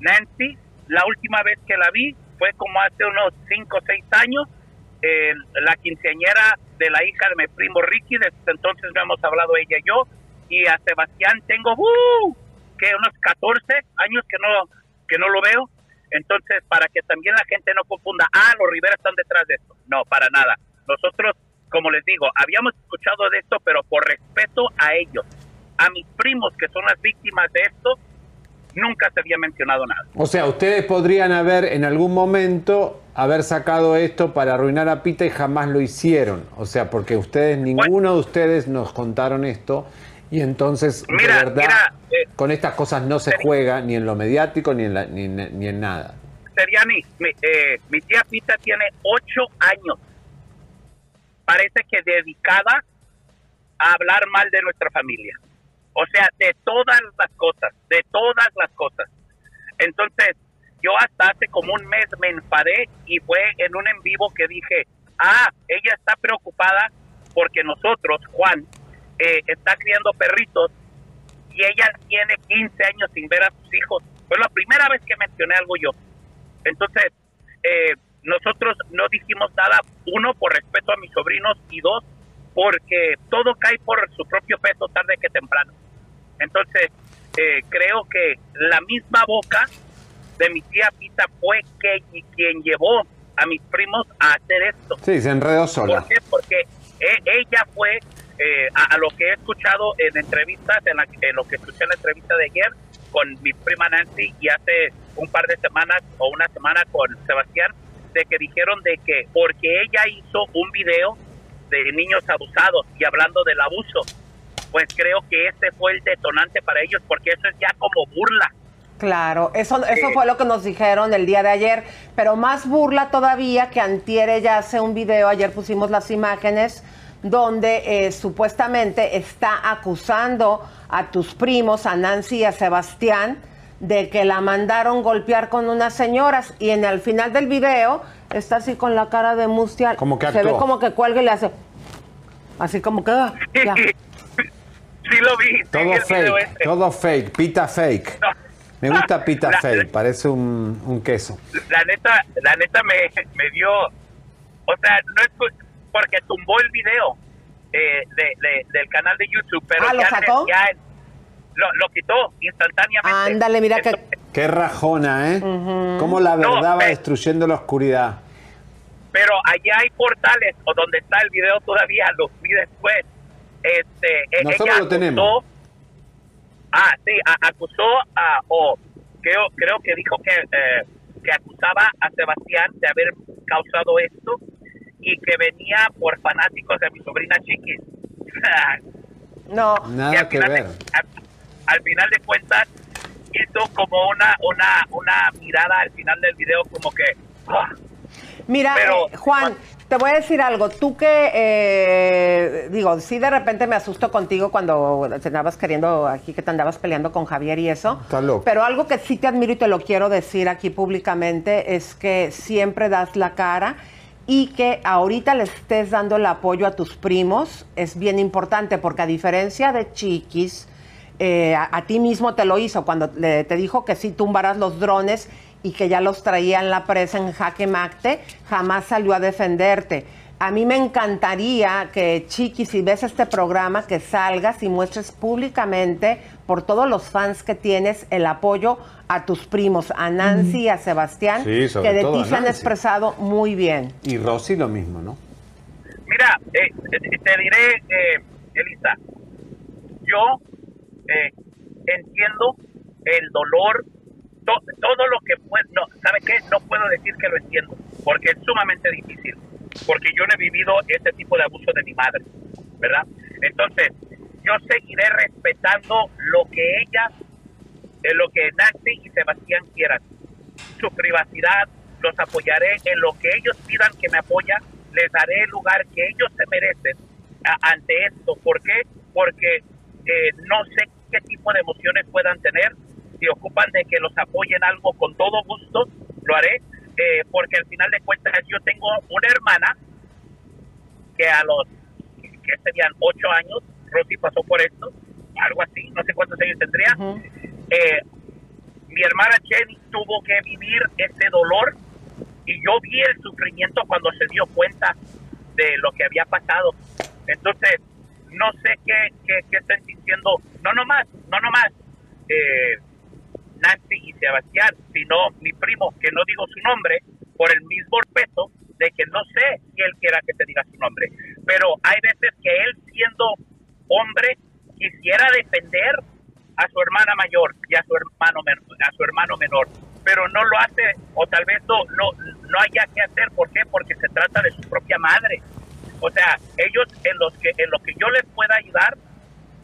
Nancy, la última vez que la vi fue como hace unos 5 o 6 años, eh, la quinceañera de la hija de mi primo Ricky, desde entonces no hemos hablado ella y yo, y a Sebastián tengo, ¡uh! que unos 14 años que no, que no lo veo, entonces para que también la gente no confunda, ah, los Rivera están detrás de esto, no, para nada. Nosotros, como les digo, habíamos escuchado de esto, pero por respeto a ellos, a mis primos que son las víctimas de esto, nunca se había mencionado nada. O sea, ustedes podrían haber en algún momento haber sacado esto para arruinar a Pita y jamás lo hicieron. O sea, porque ustedes, ninguno de ustedes nos contaron esto y entonces, de verdad, eh, con estas cosas no se juega ni en lo mediático ni en, la- ni, en- ni en nada. Seriani, mi, eh, mi tía Pita tiene ocho años. Parece que dedicada a hablar mal de nuestra familia. O sea, de todas las cosas, de todas las cosas. Entonces, yo hasta hace como un mes me enfadé y fue en un en vivo que dije, ah, ella está preocupada porque nosotros, Juan, eh, está criando perritos y ella tiene 15 años sin ver a sus hijos. Fue la primera vez que mencioné algo yo. Entonces, eh, nosotros no dijimos nada, uno, por respeto a mis sobrinos y dos, porque todo cae por su propio peso tarde que temprano. Entonces, eh, creo que la misma boca de mi tía Pita fue que, quien llevó a mis primos a hacer esto. Sí, se enredó sola. ¿Por qué? Porque e, ella fue, eh, a, lo que he escuchado en entrevistas, en, en lo que escuché en la entrevista de ayer con mi prima Nancy y hace un par de semanas o una semana con Sebastián, de que dijeron de que porque ella hizo un video de niños abusados y hablando del abuso, pues creo que ese fue el detonante para ellos porque eso es ya como burla. Claro, eso, eso fue lo que nos dijeron el día de ayer, pero más burla todavía que Antier ella hace un video, ayer pusimos las imágenes, donde eh, supuestamente está acusando a tus primos, a Nancy y a Sebastián, de que la mandaron golpear con unas señoras y en el final del video está así con la cara de mustia, como que se ve como que cuelga y le hace así como que ah, ya. sí lo vi. Todo fake, todo fake, pita fake. Me gusta pita *laughs* fake, parece un, un, queso. La neta, la neta me, me dio, o sea, no es porque tumbó el video eh, de, del canal de YouTube, pero ah, ¿lo sacó? ya lo, quitó instantáneamente. Ándale, mira que... Qué rajona, ¿eh? Cómo la verdad va destruyendo la oscuridad. Pero allá hay portales o donde está el video todavía, lo vi después. Este, e, Nosotros lo tenemos. Ah, sí, acusó a, o creo, creo que dijo que, eh, que acusaba a Sebastián de haber causado esto y que venía por fanáticos de mi sobrina Chiquis. *laughs* no, nada que ver al final de cuentas hizo como una, una, una mirada al final del video como que... ¡ah! Mira, eh, Juan, te voy a decir algo. Tú que, eh, digo, sí de repente me asusto contigo cuando te andabas queriendo aquí, que te andabas peleando con Javier y eso. Pero algo que sí te admiro y te lo quiero decir aquí públicamente es que siempre das la cara y que ahorita le estés dando el apoyo a tus primos es bien importante porque a diferencia de Chiquis, eh, a, ti mismo te lo hizo cuando te dijo que sí tumbaras los drones y que ya los traía en la presa en jaque macte, jamás salió a defenderte. A mí me encantaría que, Chiqui, si ves este programa, que salgas y muestres públicamente por todos los fans que tienes el apoyo a tus primos, a Nancy y a Sebastián, que de ti se han expresado muy bien. Y Rosy lo mismo, ¿no? Mira, eh, te diré, eh, Elisa, yo eh, entiendo el dolor, todo lo que puedo, no, ¿sabe qué? No puedo decir que lo entiendo, porque es sumamente difícil, porque yo no he vivido ese tipo de abuso de mi madre, ¿verdad? Entonces, yo seguiré respetando lo que ella, eh, lo que Nancy y Sebastián quieran, su privacidad, los apoyaré en lo que ellos pidan que me apoya, les daré el lugar que ellos se merecen ante esto. ¿Por qué? Porque eh, no sé qué tipo de emociones puedan tener. Si ocupan de que los apoyen algo, con todo gusto lo haré, eh, porque al final de cuentas yo tengo una hermana que a los, que serían ocho años, Rosy pasó por esto, algo así, no sé cuántos años tendría. Eh, mi hermana Jenny tuvo que vivir ese dolor y yo vi el sufrimiento cuando se dio cuenta de lo que había pasado. Entonces, no sé qué, qué, están diciendo, no nomás, no nomás eh, Nancy y Sebastián, sino mi primo, que no digo su nombre, por el mismo respeto de que no sé si él quiera que se diga su nombre. Pero hay veces que él, siendo hombre, quisiera defender a su hermana mayor y a su hermano a su hermano menor, pero no lo hace o tal vez no no no haya que hacer, ¿por qué? Porque se trata de su propia madre. O sea, ellos en los que en lo que yo les pueda ayudar,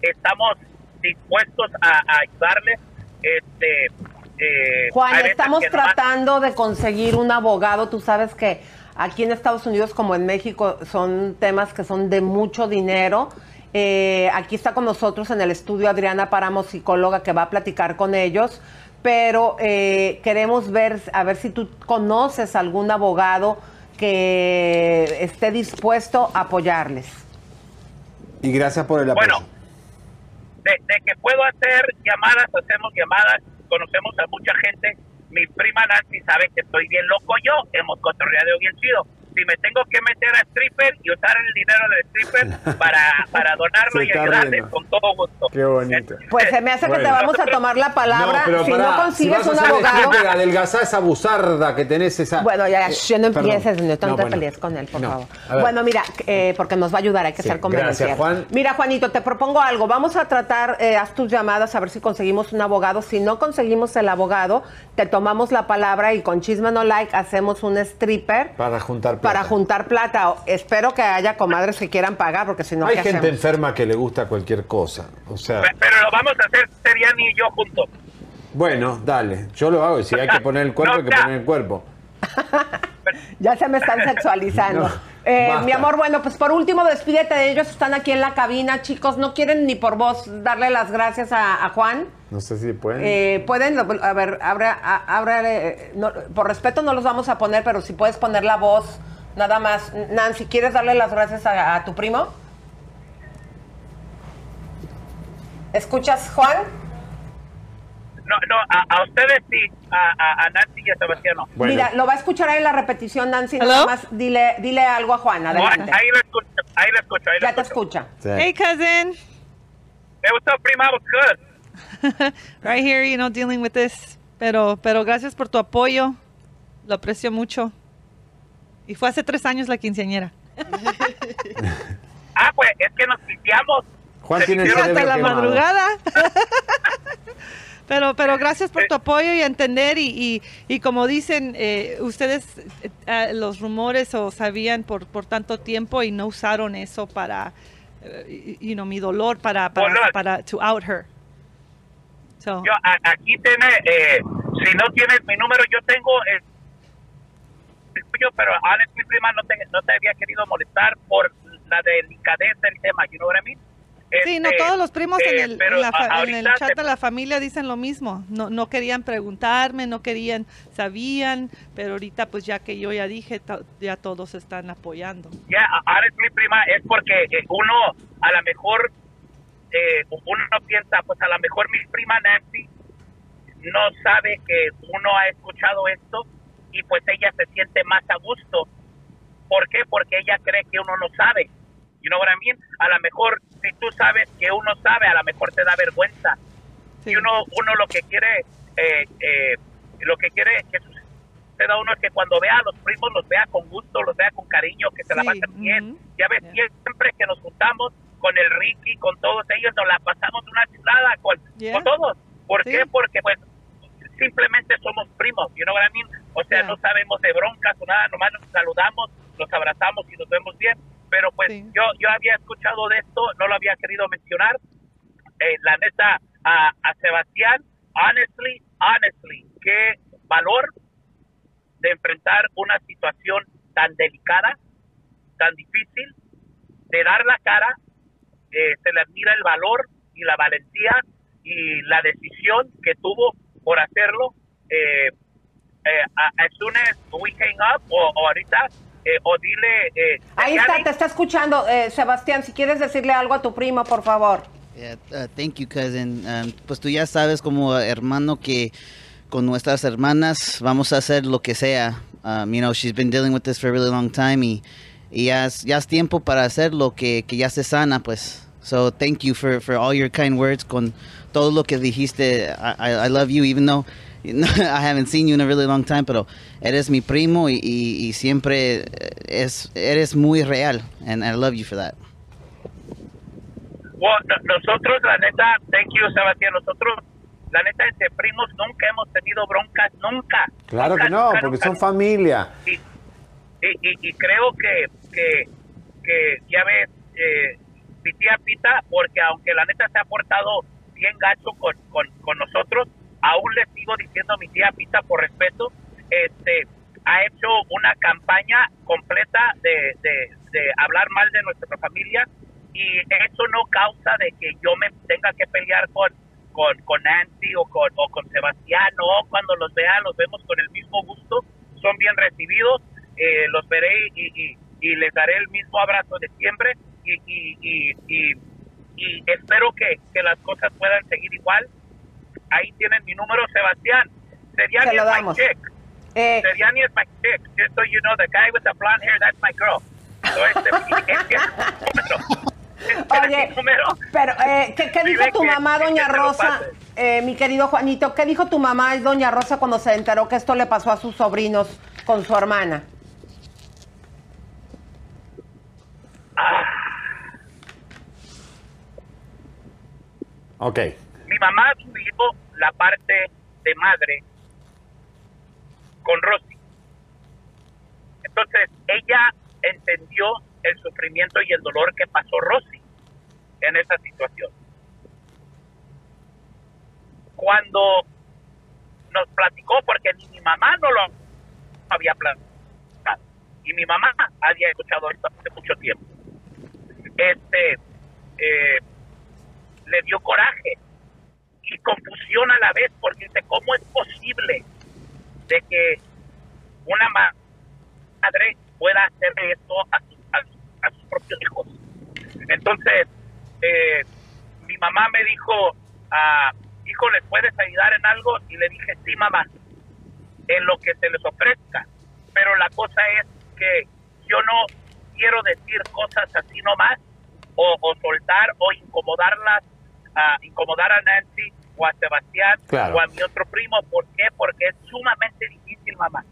estamos dispuestos a, ayudarles. Este, eh, Juan, estamos tratando de conseguir un abogado. Tú sabes que aquí en Estados Unidos como en México son temas que son de mucho dinero. Eh, aquí está con nosotros en el estudio Adriana Paramo, psicóloga, que va a platicar con ellos pero eh, queremos ver, a ver si tú conoces algún abogado que esté dispuesto a apoyarles. Y gracias por el apoyo. Bueno, de, de que puedo hacer llamadas, hacemos llamadas, conocemos a mucha gente. Mi prima Nancy sabe que estoy bien loco yo, hemos cotorreado bien chido. Si me tengo que meter a stripper y usar el dinero del stripper *laughs* para, para donarlo Se y ayudarles, con todo gusto. Qué bonito. Pues se me hace que te vamos a tomar la palabra. pero si pará, no consigues si vas un a abogado. stripper, adelgazá esa buzarda que tenés esa. Bueno, ya, Eh, ya, no perdón. empieces, no, te No, bueno. pelees con él, por No, favor. Bueno, mira, eh, porque nos va a ayudar, hay que Sí, ser convencidos. gracias, Juan. Mira, Juanito, te propongo algo. Vamos a tratar, eh, haz tus llamadas a ver si conseguimos un abogado. Si no conseguimos el abogado, te tomamos la palabra y con Chisme No Like hacemos un stripper Para juntar plata. para juntar plata. Espero que haya comadres que quieran pagar, porque si no, Hay ¿qué gente hacemos? enferma que le gusta cualquier cosa. O sea, Pero lo vamos a hacer Seriani y yo juntos. bueno, dale. Yo lo hago y si hay que poner el cuerpo, hay que poner el cuerpo. *laughs* Ya se me están sexualizando. *laughs* No, Eh, mi amor, bueno, pues por último, despídete de ellos. Están aquí en la cabina, chicos. ¿No quieren ni por vos darle las gracias a, a Juan? No sé si pueden. Eh, Pueden, a ver, abre, abre, eh, no, por respeto no los vamos a poner, pero si puedes poner la voz, nada más. Nancy, ¿quieres darle las gracias a, a tu primo? ¿Escuchas, Juan? No, no, a, a ustedes sí, a, a, a Nancy y a Sebastián no. Mira, lo va a escuchar ahí en la repetición, Nancy. Nada más dile, dile algo a Juan, adelante. Ahí lo escucho, ahí lo escucho. Ahí lo Ya te escucho. escucha. Hey, cousin. Hey, what's up, prima? What's good? *laughs* right here, you know, dealing with this. Pero, pero gracias por tu apoyo. Lo aprecio mucho. Y fue hace tres años la quinceañera. Ah, pues es que nos piteamos. Juan tiene el Hasta la quemado. madrugada. *laughs* pero, pero gracias por tu apoyo y entender. Y, y, y como dicen, eh, ustedes eh, eh, los rumores o sabían por, por tanto tiempo y no usaron eso para, eh, you know, mi dolor para, para, Dolor. para, to out her. So, Yo, a- aquí tiene, eh, si no tienes mi número, yo tengo el tuyo, pero honestly, prima, no te, no te había querido molestar por la delicadeza del tema, you know what I mean? Sí, no Este, todos los primos en eh, el, pero en la en el chat te- de la familia dicen lo mismo. No, no querían preguntarme, no querían, sabían, pero ahorita pues ya que yo ya dije, to- ya todos están apoyando. Ya, honestly, prima, es porque eh, uno, a lo mejor, eh, uno piensa, pues a lo mejor mi prima Nancy no sabe que uno ha escuchado esto y pues ella se siente más a gusto. ¿Por qué? Porque ella cree que uno no sabe. You know what I mean? A lo mejor, si tú sabes que uno sabe, a lo mejor te da vergüenza. Y uno, uno lo que quiere, eh, eh, lo que quiere que suceda uno es que cuando vea a los primos, los vea con gusto, los vea con cariño, que se la Sí, pasen bien. Ya ves, siempre que nos juntamos con el Ricky, con todos ellos, nos la pasamos una chulada con, Yeah. con todos. ¿Por Sí. qué? Porque pues simplemente somos primos, you know what I mean? O sea, no sabemos de broncas o nada, nomás nos saludamos, nos abrazamos y nos vemos bien. Pero pues yo yo había escuchado de esto, no lo había querido mencionar. Eh, la neta, a, a Sebastián, honestly, honestly, qué valor de enfrentar una situación tan delicada, tan difícil, de dar la cara, eh, se le admira el valor y la valentía y la decisión que tuvo por hacerlo. Eh, eh, as soon as we hang up, o, o ahorita, eh, o dile... Eh, Ahí está, te está escuchando. Eh, Sebastián, si quieres decirle algo a tu primo, por favor. Yeah, uh, thank you, cousin. Um, pues tú ya sabes como hermano que con nuestras hermanas vamos a hacer lo que sea. Um, you know, she's been dealing with this for a really long time y, y ya, es, ya es tiempo para hacer lo que, que ya se sana, pues. So thank you for, for all your kind words con todo lo que dijiste. I, I, I love you, even though *laughs* I haven't seen you in a really long time, pero eres mi primo y, y, y siempre es, eres muy real. And I love you for that. Well, no- nosotros, la neta, thank you, Sebastián, nosotros, la neta, entre primos nunca hemos tenido broncas, nunca. Claro Nunca, que no, nunca, porque nunca. son familia. Y, y, y creo que, que, que ya ves, eh, mi tía Pita, porque aunque la neta se ha portado bien gacho con, con, con nosotros, aún le sigo diciendo a mi tía Pita por respeto, este ha hecho una campaña completa de, de, de hablar mal de nuestra familia y eso no causa de que yo me tenga que pelear con con, con Nancy o con, o con Sebastián, no, cuando los vea los vemos con el mismo gusto, son bien recibidos, eh, los veré y, y, y les daré el mismo abrazo de siempre y, y, y, y, espero que, que las cosas puedan seguir igual. Ahí tienen mi número, Sebastián. Seriani Se lo es my damos. chick. Eh, Seriani is my chick. Just so you know, the guy with the blonde hair, that's my girl. Este. Oye, pero eh, ¿qué, qué dijo tu mamá, doña Rosa? Eh, mi querido Juanito, ¿qué dijo tu mamá, doña Rosa, cuando se enteró que esto le pasó a sus sobrinos con su hermana? Ok. Mi mamá vivió la parte de madre con Rosy. Entonces, ella entendió el sufrimiento y el dolor que pasó Rosy en esa situación. Cuando nos platicó, porque ni mi mamá no lo había platicado, y mi mamá había escuchado esto hace mucho tiempo, este, eh, le dio coraje y confusión a la vez, porque dice, ¿cómo es posible de que una ma- madre pueda hacer esto a, a sus propios hijos? Entonces, eh, mi mamá me dijo, ah, hijo, ¿les puedes ayudar en algo? Y le dije, sí, mamá, en lo que se les ofrezca. Pero la cosa es que yo no quiero decir cosas así nomás, o, o soltar, o incomodarlas, a incomodar a Nancy, o a Sebastián, Claro. o a mi otro primo. ¿Por qué? Porque es sumamente difícil, mamá.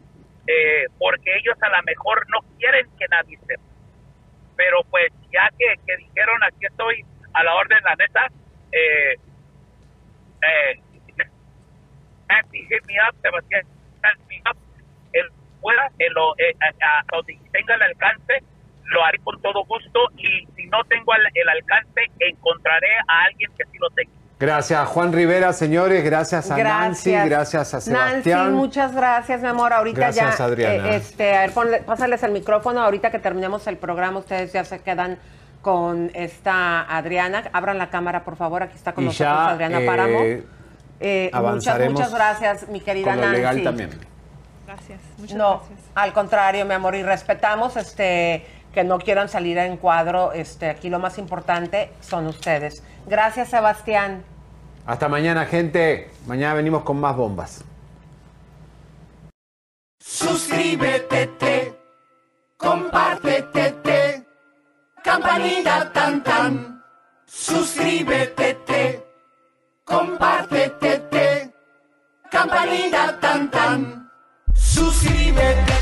Eh, porque ellos a lo mejor no quieren que nadie sepa. Pero pues ya que, que dijeron, aquí estoy a la orden, la neta, eh, eh, Nancy hit me up, Sebastián hit me up, él fuera, él lo, eh, a, a donde tenga el alcance, lo haré con todo gusto y si no tengo el, alcance, encontraré a alguien que sí lo tenga. Gracias Juan Rivera, señores. Gracias a Nancy. Gracias a Sebastián. Nancy, muchas gracias, mi amor. Ahorita Gracias, ya, Adriana. eh, este, a ver, ponle- pásales el micrófono. Ahorita que terminemos el programa, ustedes ya se quedan con esta Adriana. Abran la cámara, por favor. Aquí está con Y nosotros ya, Adriana eh, Páramo. Eh, muchas, muchas gracias, mi querida Con lo Nancy. legal también. Gracias, muchas no, gracias. al contrario, mi amor, y respetamos este que no quieran salir en cuadro. Este, aquí lo más importante son ustedes. Gracias, Sebastián. Hasta mañana, gente. Mañana venimos con más bombas. Suscríbete, te, compártete, te, campanita tan tan. Suscríbete, te, compártete, te, campanita tan tan. Suscríbete, te, suscríbete,